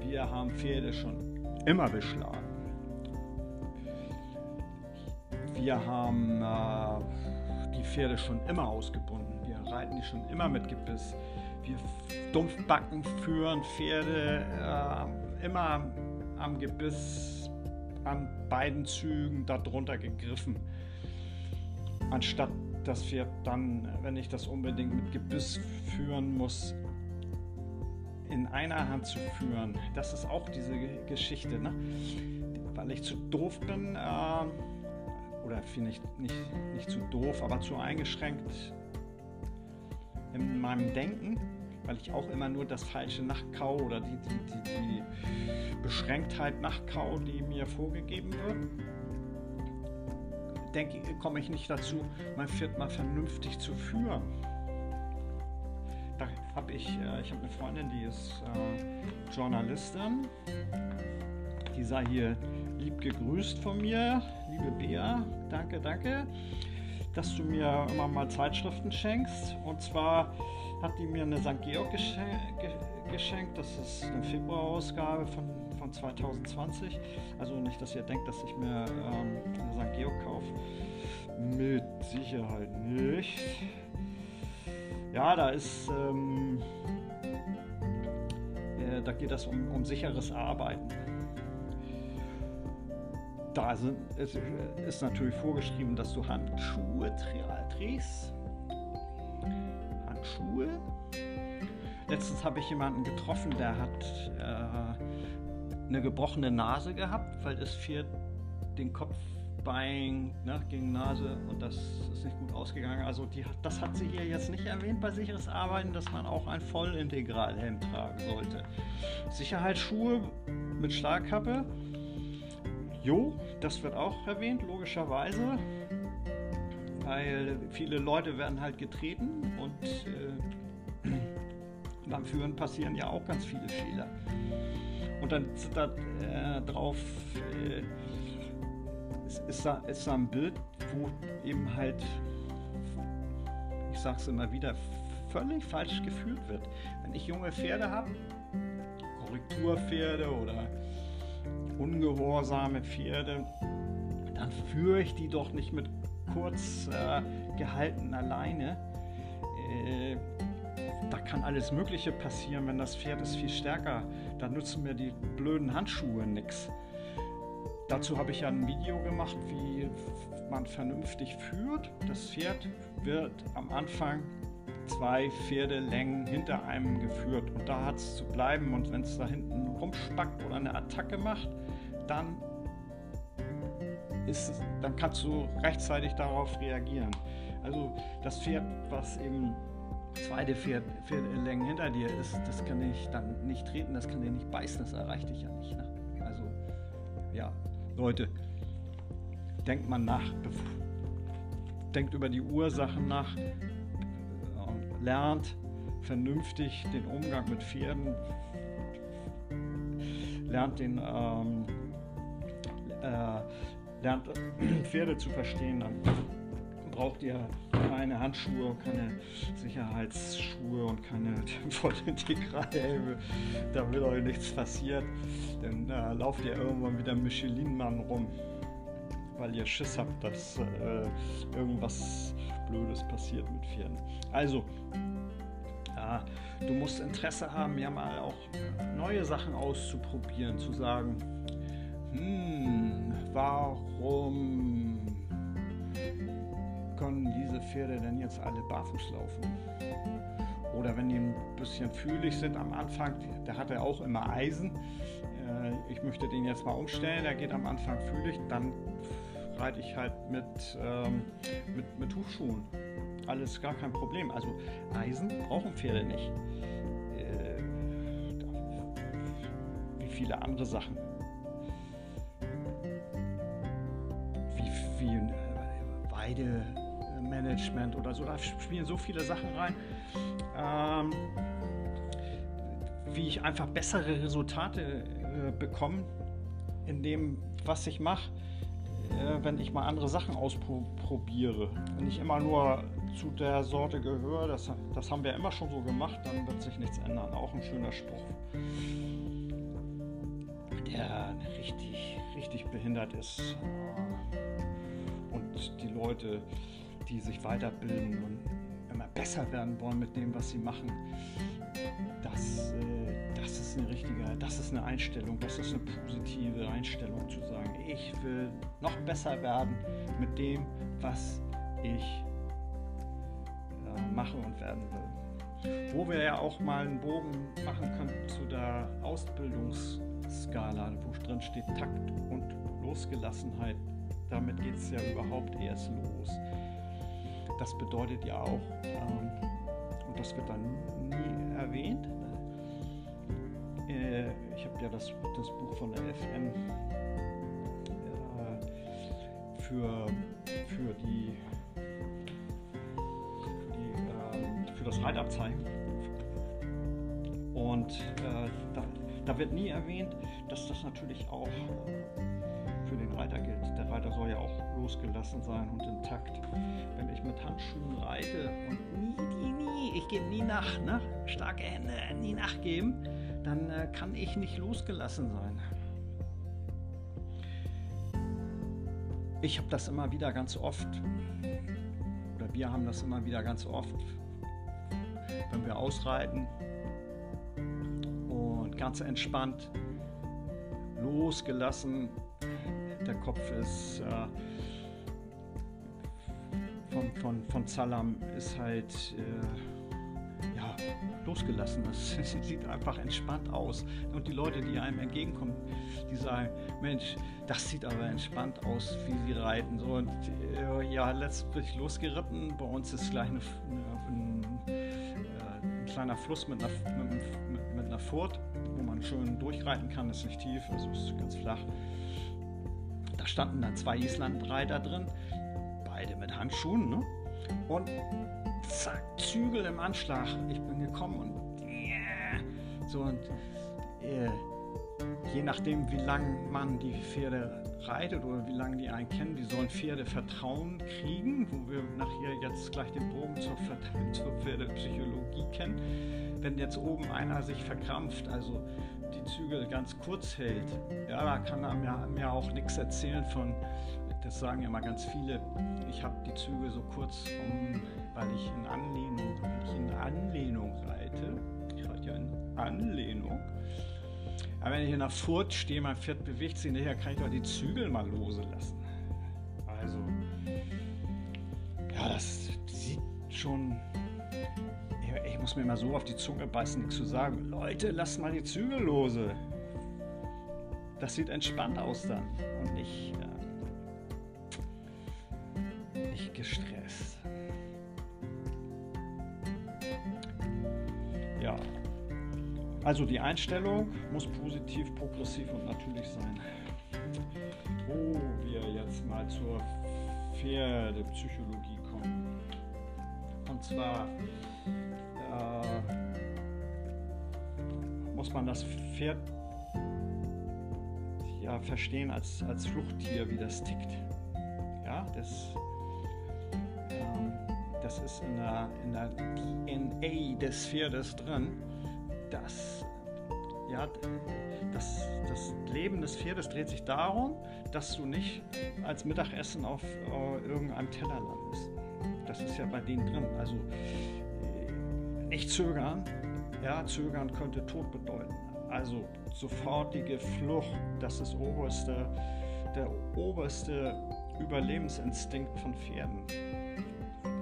Wir haben Pferde schon immer beschlagen. Wir haben äh, die Pferde schon immer ausgebunden. Wir reiten die schon immer mit Gebiss. Wir Dumpfbacken führen Pferde äh, immer am Gebiss an beiden Zügen darunter gegriffen. Anstatt das Pferd dann, wenn ich das unbedingt mit Gebiss führen muss, in einer Hand zu führen. Das ist auch diese Geschichte, ne? weil ich zu doof bin, äh, oder finde ich nicht, nicht zu doof, aber zu eingeschränkt in meinem Denken, weil ich auch immer nur das Falsche nachkau oder die, die, die, die Beschränktheit nachkau, die mir vorgegeben wird. Denke, komme ich nicht dazu, mein Pferd mal vernünftig zu führen. Da habe ich, äh, ich habe eine Freundin, die ist äh, Journalistin. Die sei hier lieb gegrüßt von mir. Liebe Bea, danke, danke, dass du mir immer mal Zeitschriften schenkst. Und zwar hat die mir eine St. Georg geschenkt. Das ist eine Februarausgabe von, von 2020. Also nicht, dass ihr denkt, dass ich mir ähm, eine St. Georg kaufe. Mit Sicherheit nicht. Ja, da ist, ähm, äh, da geht es um, um sicheres Arbeiten. Da sind, ist, ist natürlich vorgeschrieben, dass du Handschuhe trägst Schuhe. Letztens habe ich jemanden getroffen, der hat äh, eine gebrochene Nase gehabt, weil das Pferd den Kopf Bein ne, gegen Nase und das ist nicht gut ausgegangen. Also die, das hat sie hier jetzt nicht erwähnt bei sicheres Arbeiten, dass man auch ein Vollintegralhelm tragen sollte. Sicherheitsschuhe mit Schlagkappe, jo, das wird auch erwähnt, logischerweise weil viele Leute werden halt getreten und äh, beim Führen passieren ja auch ganz viele Fehler. Und dann da, äh, drauf äh, ist, da, ist ein Bild, wo eben halt, ich sag's immer wieder, völlig falsch geführt wird. Wenn ich junge Pferde habe, Korrekturpferde oder ungehorsame Pferde, dann führe ich die doch nicht mit kurz äh, gehalten alleine. Äh, da kann alles Mögliche passieren, wenn das Pferd ist viel stärker. Da nutzen mir die blöden Handschuhe nichts. Dazu habe ich ja ein Video gemacht, wie man vernünftig führt. Das Pferd wird am Anfang zwei Pferdelängen hinter einem geführt und da hat es zu bleiben und wenn es da hinten rumspackt oder eine Attacke macht, dann ist, dann kannst du rechtzeitig darauf reagieren. Also das Pferd, was eben zweite Pferd, Pferdelängen hinter dir ist, das kann dich dann nicht treten, das kann dir nicht beißen, das erreicht dich ja nicht. Ne? Also ja, Leute, denkt man nach, denkt über die Ursachen nach, lernt vernünftig den Umgang mit Pferden, lernt den ähm, äh, lernt Pferde zu verstehen, dann braucht ihr keine Handschuhe, keine Sicherheitsschuhe und keine Vollintegralhelme. Da wird euch nichts passieren. Dann äh, lauft ihr irgendwann wieder Michelin-Mann rum, weil ihr Schiss habt, dass äh, irgendwas Blödes passiert mit Pferden. Also, ja, du musst Interesse haben, ja mal auch neue Sachen auszuprobieren, zu sagen, hm, warum diese Pferde denn jetzt alle barfuß laufen? Oder wenn die ein bisschen fühlig sind am Anfang, der hatte auch immer Eisen. Äh, ich möchte den jetzt mal umstellen, der geht am Anfang fühlig, dann reite ich halt mit, ähm, mit, mit Hufschuhen. Alles gar kein Problem. Also Eisen brauchen Pferde nicht. Äh, wie viele andere Sachen. wie äh, Weidemanagement oder so. Da spielen so viele Sachen rein, ähm, wie ich einfach bessere Resultate äh, bekomme, in dem, was ich mache, äh, wenn ich mal andere Sachen ausprobiere. Wenn ich immer nur zu der Sorte gehöre, das, das haben wir immer schon so gemacht, dann wird sich nichts ändern. Auch ein schöner Spruch, der richtig, richtig behindert ist. Und die Leute, die sich weiterbilden und immer besser werden wollen mit dem, was sie machen, das, äh, das ist eine richtige, das ist eine Einstellung, das ist eine positive Einstellung zu sagen, ich will noch besser werden mit dem, was ich mache und werden will. Wo wir ja auch mal einen Bogen machen können zu der Ausbildungsskala, wo drin steht Takt und Losgelassenheit. Damit geht es ja überhaupt erst los. Das bedeutet ja auch, ähm, und das wird dann nie erwähnt, äh, ich habe ja das, das Buch von der FN äh, für, für die für das Reitabzeichen. Und äh, da, da, wird nie erwähnt, dass das natürlich auch äh, für den Reiter gilt. Der Reiter soll ja auch losgelassen sein und intakt. Wenn ich mit Handschuhen reite und nie, nie, nie, ich gebe nie nach, ne? starke Hände, nie nachgeben, dann äh, kann ich nicht losgelassen sein. Ich habe das immer wieder ganz oft, oder wir haben das immer wieder ganz oft, wenn wir ausreiten und ganz entspannt, losgelassen. Der Kopf ist äh, von, von, von Zalam ist halt äh, ja, losgelassen. Das sieht einfach entspannt aus. Und die Leute, die einem entgegenkommen, die sagen, Mensch, das sieht aber entspannt aus, wie sie reiten. So, und äh, ja, letztlich losgeritten. Bei uns ist gleich eine, eine kleiner Fluss mit einer, mit, mit, mit einer Furt, wo man schön durchreiten kann. Ist nicht tief, also ist ganz flach. Standen dann zwei Islandreiter drin, beide mit Handschuhen. Ne? Und zack, Zügel im Anschlag. Ich bin gekommen und yeah, so und äh, je nachdem, wie lange man die Pferde reitet oder wie lange die einen kennen, die sollen Pferde Vertrauen kriegen, wo wir nachher jetzt gleich den Bogen zur, zur Pferdepsychologie kennen. Wenn jetzt oben einer sich verkrampft, also die Zügel ganz kurz hält, ja, da kann er mir, mir auch nichts erzählen von, das sagen ja mal ganz viele, ich habe die Zügel so kurz, um, weil ich in Anlehnung, ich in Anlehnung reite, ich reite ja in Anlehnung, aber wenn ich in der Furt stehe, mein Pferd bewegt sich nachher, kann ich doch die Zügel mal lose lassen. Also, ja, das sieht schon. Ich muss mir mal so auf die Zunge beißen, nichts zu sagen. Leute, lasst mal die Zügel lose. Das sieht entspannt aus dann und nicht, äh, nicht gestresst. Ja. Also die Einstellung muss positiv, progressiv und natürlich sein. Wo wir jetzt mal zur Pferdepsychologie kommen. Und zwar muss man das Pferd ja verstehen als, als Fluchttier, wie das tickt. Ja, das, ähm, das ist in der, in der DNA des Pferdes drin das, ja, das, das Leben des Pferdes dreht sich darum, dass du nicht als Mittagessen auf äh, irgendeinem Teller landest. Das ist ja bei denen drin. Also äh, nicht zögern. Ja, zögern könnte Tod bedeuten. Also sofortige Flucht, das ist oberste, der oberste Überlebensinstinkt von Pferden.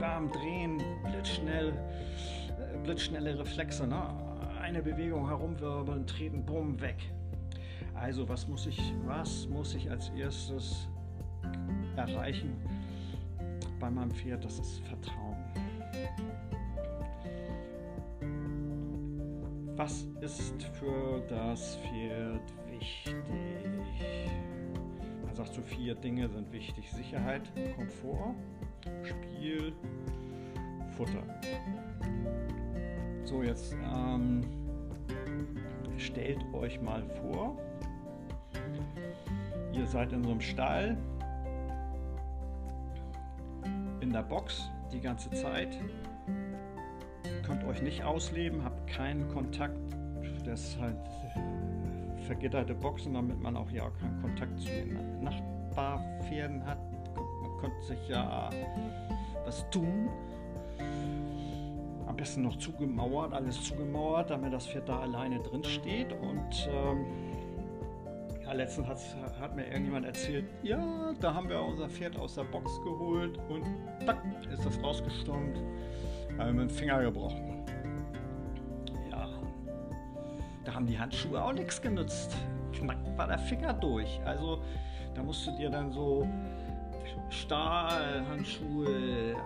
Bam, drehen, blitzschnell, äh, blitzschnelle Reflexe. Ne? eine Bewegung herumwirbeln, treten, bumm, weg. Also was muss ich, was muss ich als erstes erreichen bei meinem Pferd? Das ist Vertrauen. Was ist für das Pferd wichtig? Man sagt so vier Dinge sind wichtig. Sicherheit, Komfort, Spiel, Futter. So, jetzt ähm, stellt euch mal vor, Ihr seid in so einem Stall, in der Box die ganze Zeit, könnt euch nicht ausleben, habt keinen Kontakt. Das ist halt vergitterte Boxen, damit man auch ja keinen Kontakt zu den Nachbarpferden hat. Man könnte sich ja was tun. Am besten noch zugemauert, alles zugemauert, damit das Pferd da alleine drin steht. Und ähm, ja, letztens hat mir irgendjemand erzählt, ja, da haben wir unser Pferd aus der Box geholt und tack, ist das rausgestormt, haben mit dem Finger gebrochen. Ja, da haben die Handschuhe auch nichts genutzt. Knack war der Finger durch. Also da musstet ihr dann so Stahlhandschuhe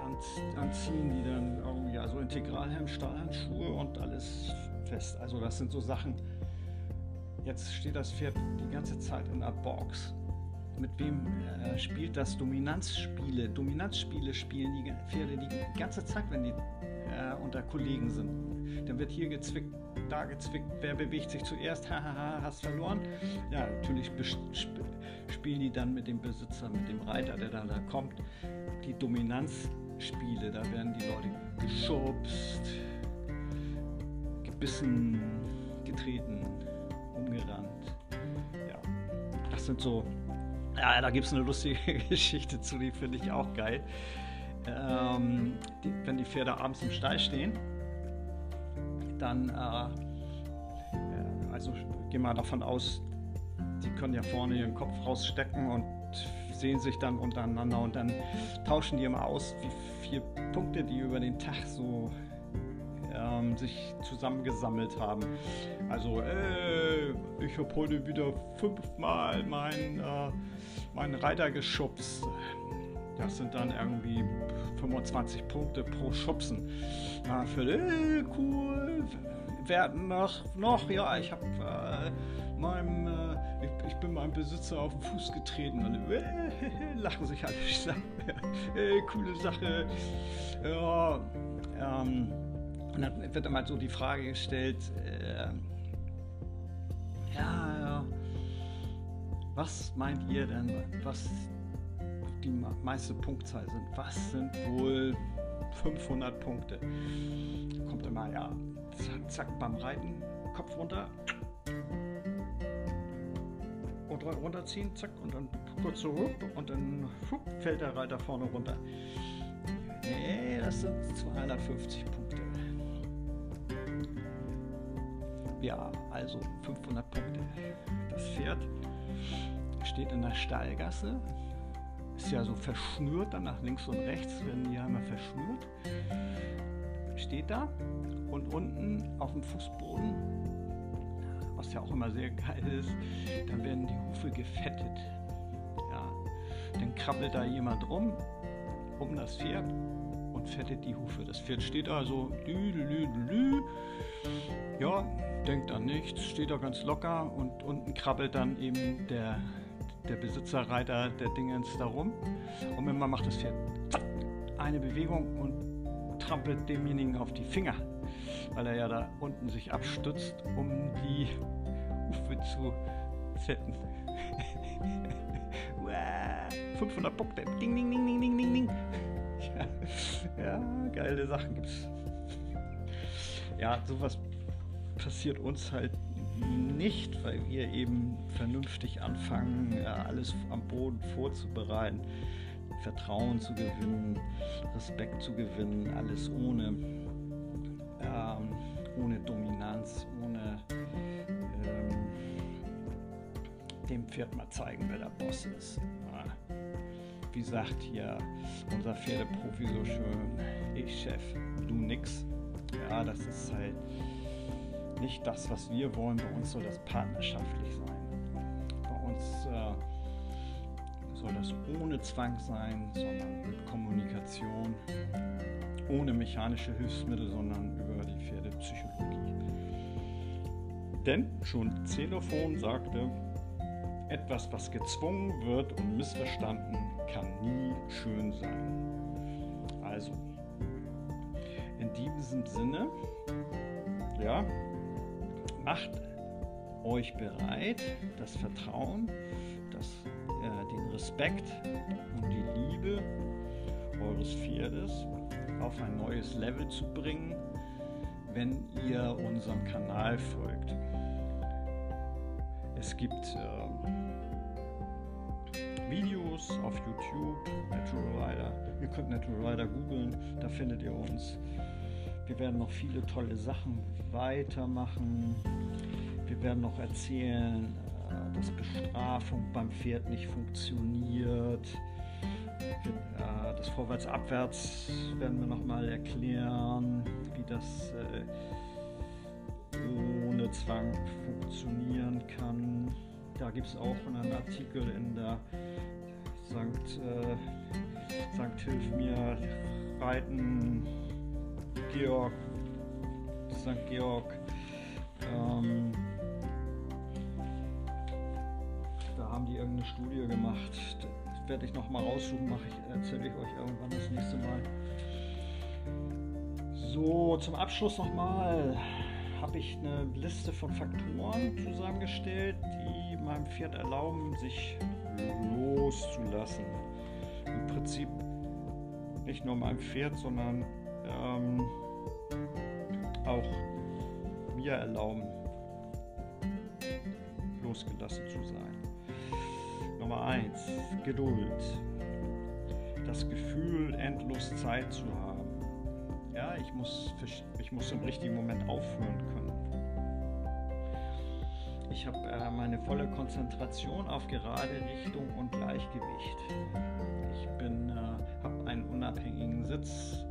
anziehen, die dann irgendwie, also Integralhelm, Stahlhandschuhe und alles fest. Also das sind so Sachen. Jetzt steht das Pferd die ganze Zeit in der Box. Mit wem äh, spielt das Dominanzspiele? Dominanzspiele spielen die Pferde die ganze Zeit, wenn die äh, unter Kollegen sind. Dann wird hier gezwickt, da gezwickt, wer bewegt sich zuerst, hahaha, hast verloren. Ja, natürlich spielen die dann mit dem Besitzer, mit dem Reiter, der dann da kommt, die Dominanzspiele. Da werden die Leute geschubst, gebissen, getreten, umgerannt. Ja, das sind so. Ja, da gibt es eine lustige Geschichte zu, die finde ich auch geil. Ähm, die, wenn die Pferde abends im Stall stehen, dann, äh, äh also gehen wir davon aus, die können ja vorne ihren Kopf rausstecken und sehen sich dann untereinander und dann tauschen die immer aus, wie viele Punkte die über den Tag so ähm, sich zusammengesammelt haben. Also, ey, ich habe heute wieder fünfmal meinen äh, mein Reiter geschubst. Das sind dann irgendwie 25 Punkte pro Schubsen. Ja, für, ey, cool. Werden noch, noch, ja, ich habe äh, meinem, äh, ich, ich, bin meinem Besitzer auf den Fuß getreten. und äh, lachen sich alle zusammen. äh, coole Sache. Ja, ähm, und dann wird immer so die Frage gestellt, äh, ja, ja, was meint ihr denn, was die meiste Punktzahl sind? Was sind wohl 500 Punkte? Kommt immer, ja, zack, zack, beim Reiten, Kopf runter und runterziehen, zack, und dann kurz so und dann fällt der Reiter vorne runter. Nee, das sind 250 Punkte. Ja, also 500 Punkte. Das Pferd steht in der Stallgasse, ist ja so verschnürt, dann nach links und rechts werden die ja immer verschnürt. Steht da und unten auf dem Fußboden, was ja auch immer sehr geil ist, dann werden die Hufe gefettet. Ja, dann krabbelt da jemand rum um das Pferd und fettet die Hufe. Das Pferd steht da so, lü, lü, lü, ja, denkt an nichts, steht da ganz locker und unten krabbelt dann eben der, der Besitzerreiter der Dingens da rum. Und man macht das Pferd eine Bewegung und trampelt demjenigen auf die Finger, weil er ja da unten sich abstützt, um die Hufe zu fetten. 500 Punkte. Ding, ding, ding, ding, ding, ding, ding. Ja, ja geile Sachen gibt's. Ja, sowas passiert uns halt nicht, weil wir eben vernünftig anfangen, alles am Boden vorzubereiten, Vertrauen zu gewinnen, Respekt zu gewinnen, alles ohne, ähm, ohne Dominanz, ohne ähm, dem Pferd mal zeigen, wer der Boss ist. Wie sagt hier unser Pferdeprofi so schön, ich Chef, du nix. Ja, das ist halt nicht das, was wir wollen. Bei uns soll das partnerschaftlich sein. Bei uns äh, soll das ohne Zwang sein, sondern mit Kommunikation, ohne mechanische Hilfsmittel, sondern über die Pferdepsychologie. Denn schon Xenophon sagte, etwas, was gezwungen wird und missverstanden, kann nie schön sein. Also, in diesem Sinne, ja, macht euch bereit, das Vertrauen, das, äh, den Respekt und die Liebe eures Pferdes auf ein neues Level zu bringen, wenn ihr unserem Kanal folgt. Es gibt äh, Videos auf YouTube, Natural Rider. Ihr könnt Natural Rider googeln, da findet ihr uns. Wir werden noch viele tolle Sachen weitermachen. Wir werden noch erzählen, äh, dass Bestrafung beim Pferd nicht funktioniert. Äh, das Vorwärts-Abwärts werden wir nochmal erklären, wie das äh, ohne Zwang funktionieren kann. Da gibt es auch einen Artikel in der Sankt, Sankt Hilf mir Reiten Georg, St. Georg. Ähm, da haben die irgendeine Studie gemacht. Das werde ich noch mal raussuchen, mache ich, erzähle ich euch irgendwann das nächste Mal. So, zum Abschluss nochmal habe ich eine Liste von Faktoren zusammengestellt, die meinem Pferd erlauben, sich loszulassen. Im Prinzip nicht nur meinem Pferd, sondern ähm, auch mir erlauben, losgelassen zu sein. Nummer eins, Geduld. Das Gefühl, endlos Zeit zu haben. Ja, ich muss, ich muss im richtigen Moment aufhören können. Ich habe äh, meine volle Konzentration auf gerade Richtung und Gleichgewicht. Ich äh, habe einen unabhängigen Sitz.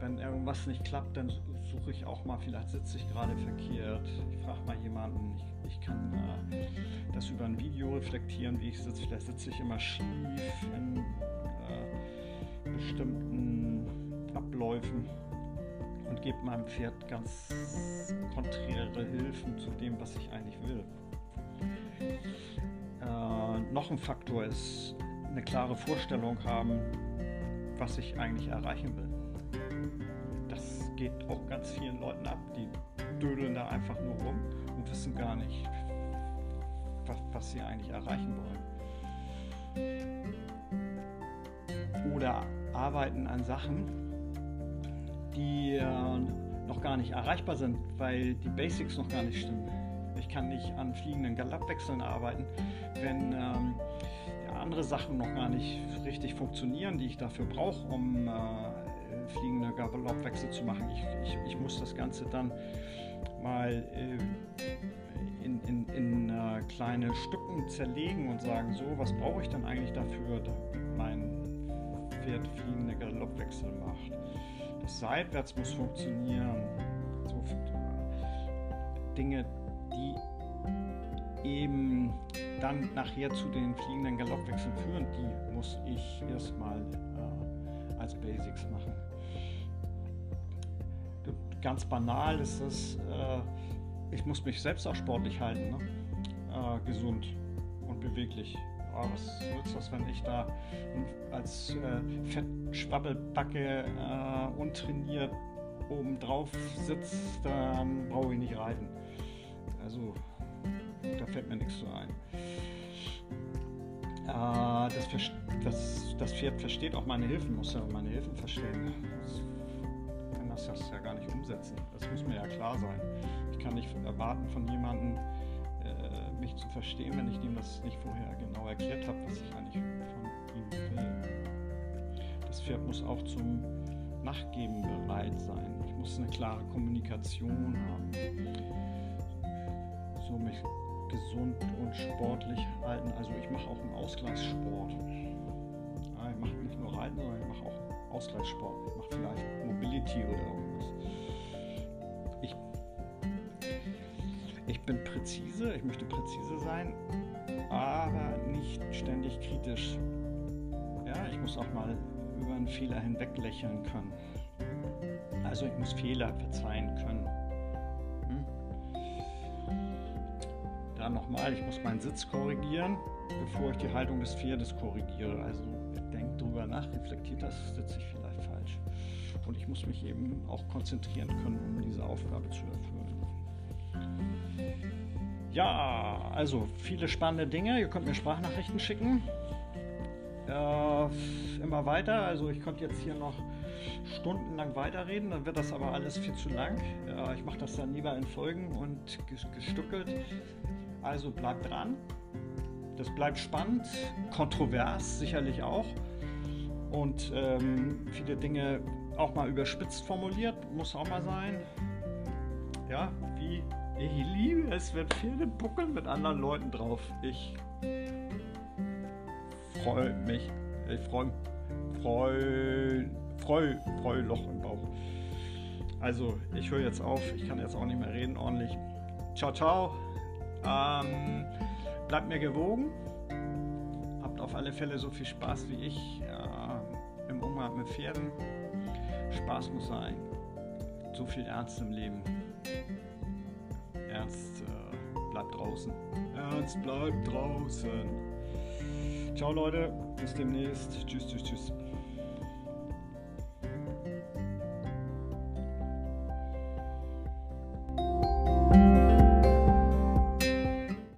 Wenn irgendwas nicht klappt, dann suche ich auch mal, vielleicht sitze ich gerade verkehrt. Ich frage mal jemanden, ich, ich kann äh, das über ein Video reflektieren, wie ich sitze. Vielleicht sitze ich immer schief in äh, bestimmten Abläufen und gebe meinem Pferd ganz konträre Hilfen zu dem, was ich eigentlich will. Äh, noch ein Faktor ist eine klare Vorstellung haben, was ich eigentlich erreichen will. Geht auch ganz vielen Leuten ab, die dödeln da einfach nur rum und wissen gar nicht, was, was sie eigentlich erreichen wollen. Oder arbeiten an Sachen, die äh, noch gar nicht erreichbar sind, weil die Basics noch gar nicht stimmen. Ich kann nicht an fliegenden Galoppwechseln arbeiten, wenn ähm, andere Sachen noch gar nicht richtig funktionieren, die ich dafür brauche, um äh, fliegende Galoppwechsel zu machen. Ich, ich, ich, muss das Ganze dann mal äh, in, in, in äh, kleine Stücken zerlegen und sagen, so, was brauche ich dann eigentlich dafür, damit mein Pferd fliegende Galoppwechsel macht seitwärts muss funktionieren. So Dinge, die eben dann nachher zu den fliegenden Galoppwechseln führen, die muss ich erstmal als Basics machen. Ganz banal ist es, äh, ich muss mich selbst auch sportlich halten, ne? äh, gesund und beweglich oh, was nützt das, wenn ich da als äh, Fettschwabbelbacke äh, untrainiert oben drauf sitze, dann brauche ich nicht reiten. Also, da fällt mir nichts so ein. Äh, das, das, das, Pferd versteht auch meine Hilfen, muss ja meine Hilfen verstehen. Ich kann das ja gar nicht umsetzen. Das muss mir ja klar sein. Ich kann nicht erwarten von jemandem, mich zu verstehen, wenn ich ihm das nicht vorher genau erklärt habe, was ich eigentlich von ihm will. Das Pferd muss auch zum Nachgeben bereit sein. Ich muss eine klare Kommunikation haben. So mich gesund und sportlich halten. Also ich mache auch einen Ausgleichssport. ich mache nicht nur Reiten, sondern ich mache auch Ausgleichssport. Ich mache vielleicht Mobility oder irgendwas. Ich bin präzise, ich möchte präzise sein, aber nicht ständig kritisch. Ja, ich muss auch mal über einen Fehler hinweg lächeln können. Also ich muss Fehler verzeihen können. Nochmal, ich muss meinen Sitz korrigieren, bevor ich die Haltung des Pferdes korrigiere. Also denkt drüber nach, reflektiert das, sitze ich vielleicht falsch. Und ich muss mich eben auch konzentrieren können, um diese Aufgabe zu erfüllen. Ja, also viele spannende Dinge. Ihr könnt mir Sprachnachrichten schicken. Äh, immer weiter. Also ich könnte jetzt hier noch stundenlang weiterreden, dann wird das aber alles viel zu lang. Äh, ich mache das dann lieber in Folgen und gestückelt. Also bleibt dran. Das bleibt spannend, kontrovers sicherlich auch. Und ähm, viele Dinge auch mal überspitzt formuliert, muss auch mal sein. Ja, wie ich liebe es, wenn Pferde buckeln mit anderen Leuten drauf. Ich freue mich. Ich freue freu, freu, freu Loch im Bauch. Also, ich höre jetzt auf. Ich kann jetzt auch nicht mehr reden ordentlich. Ciao, ciao. Ähm, bleibt mir gewogen. Habt auf alle Fälle so viel Spaß wie ich äh, im Umgang mit Pferden. Spaß muss sein. So viel Ernst im Leben. Ernst äh, bleibt draußen. Ernst bleibt draußen. Ciao Leute, bis demnächst. Tschüss, tschüss, tschüss.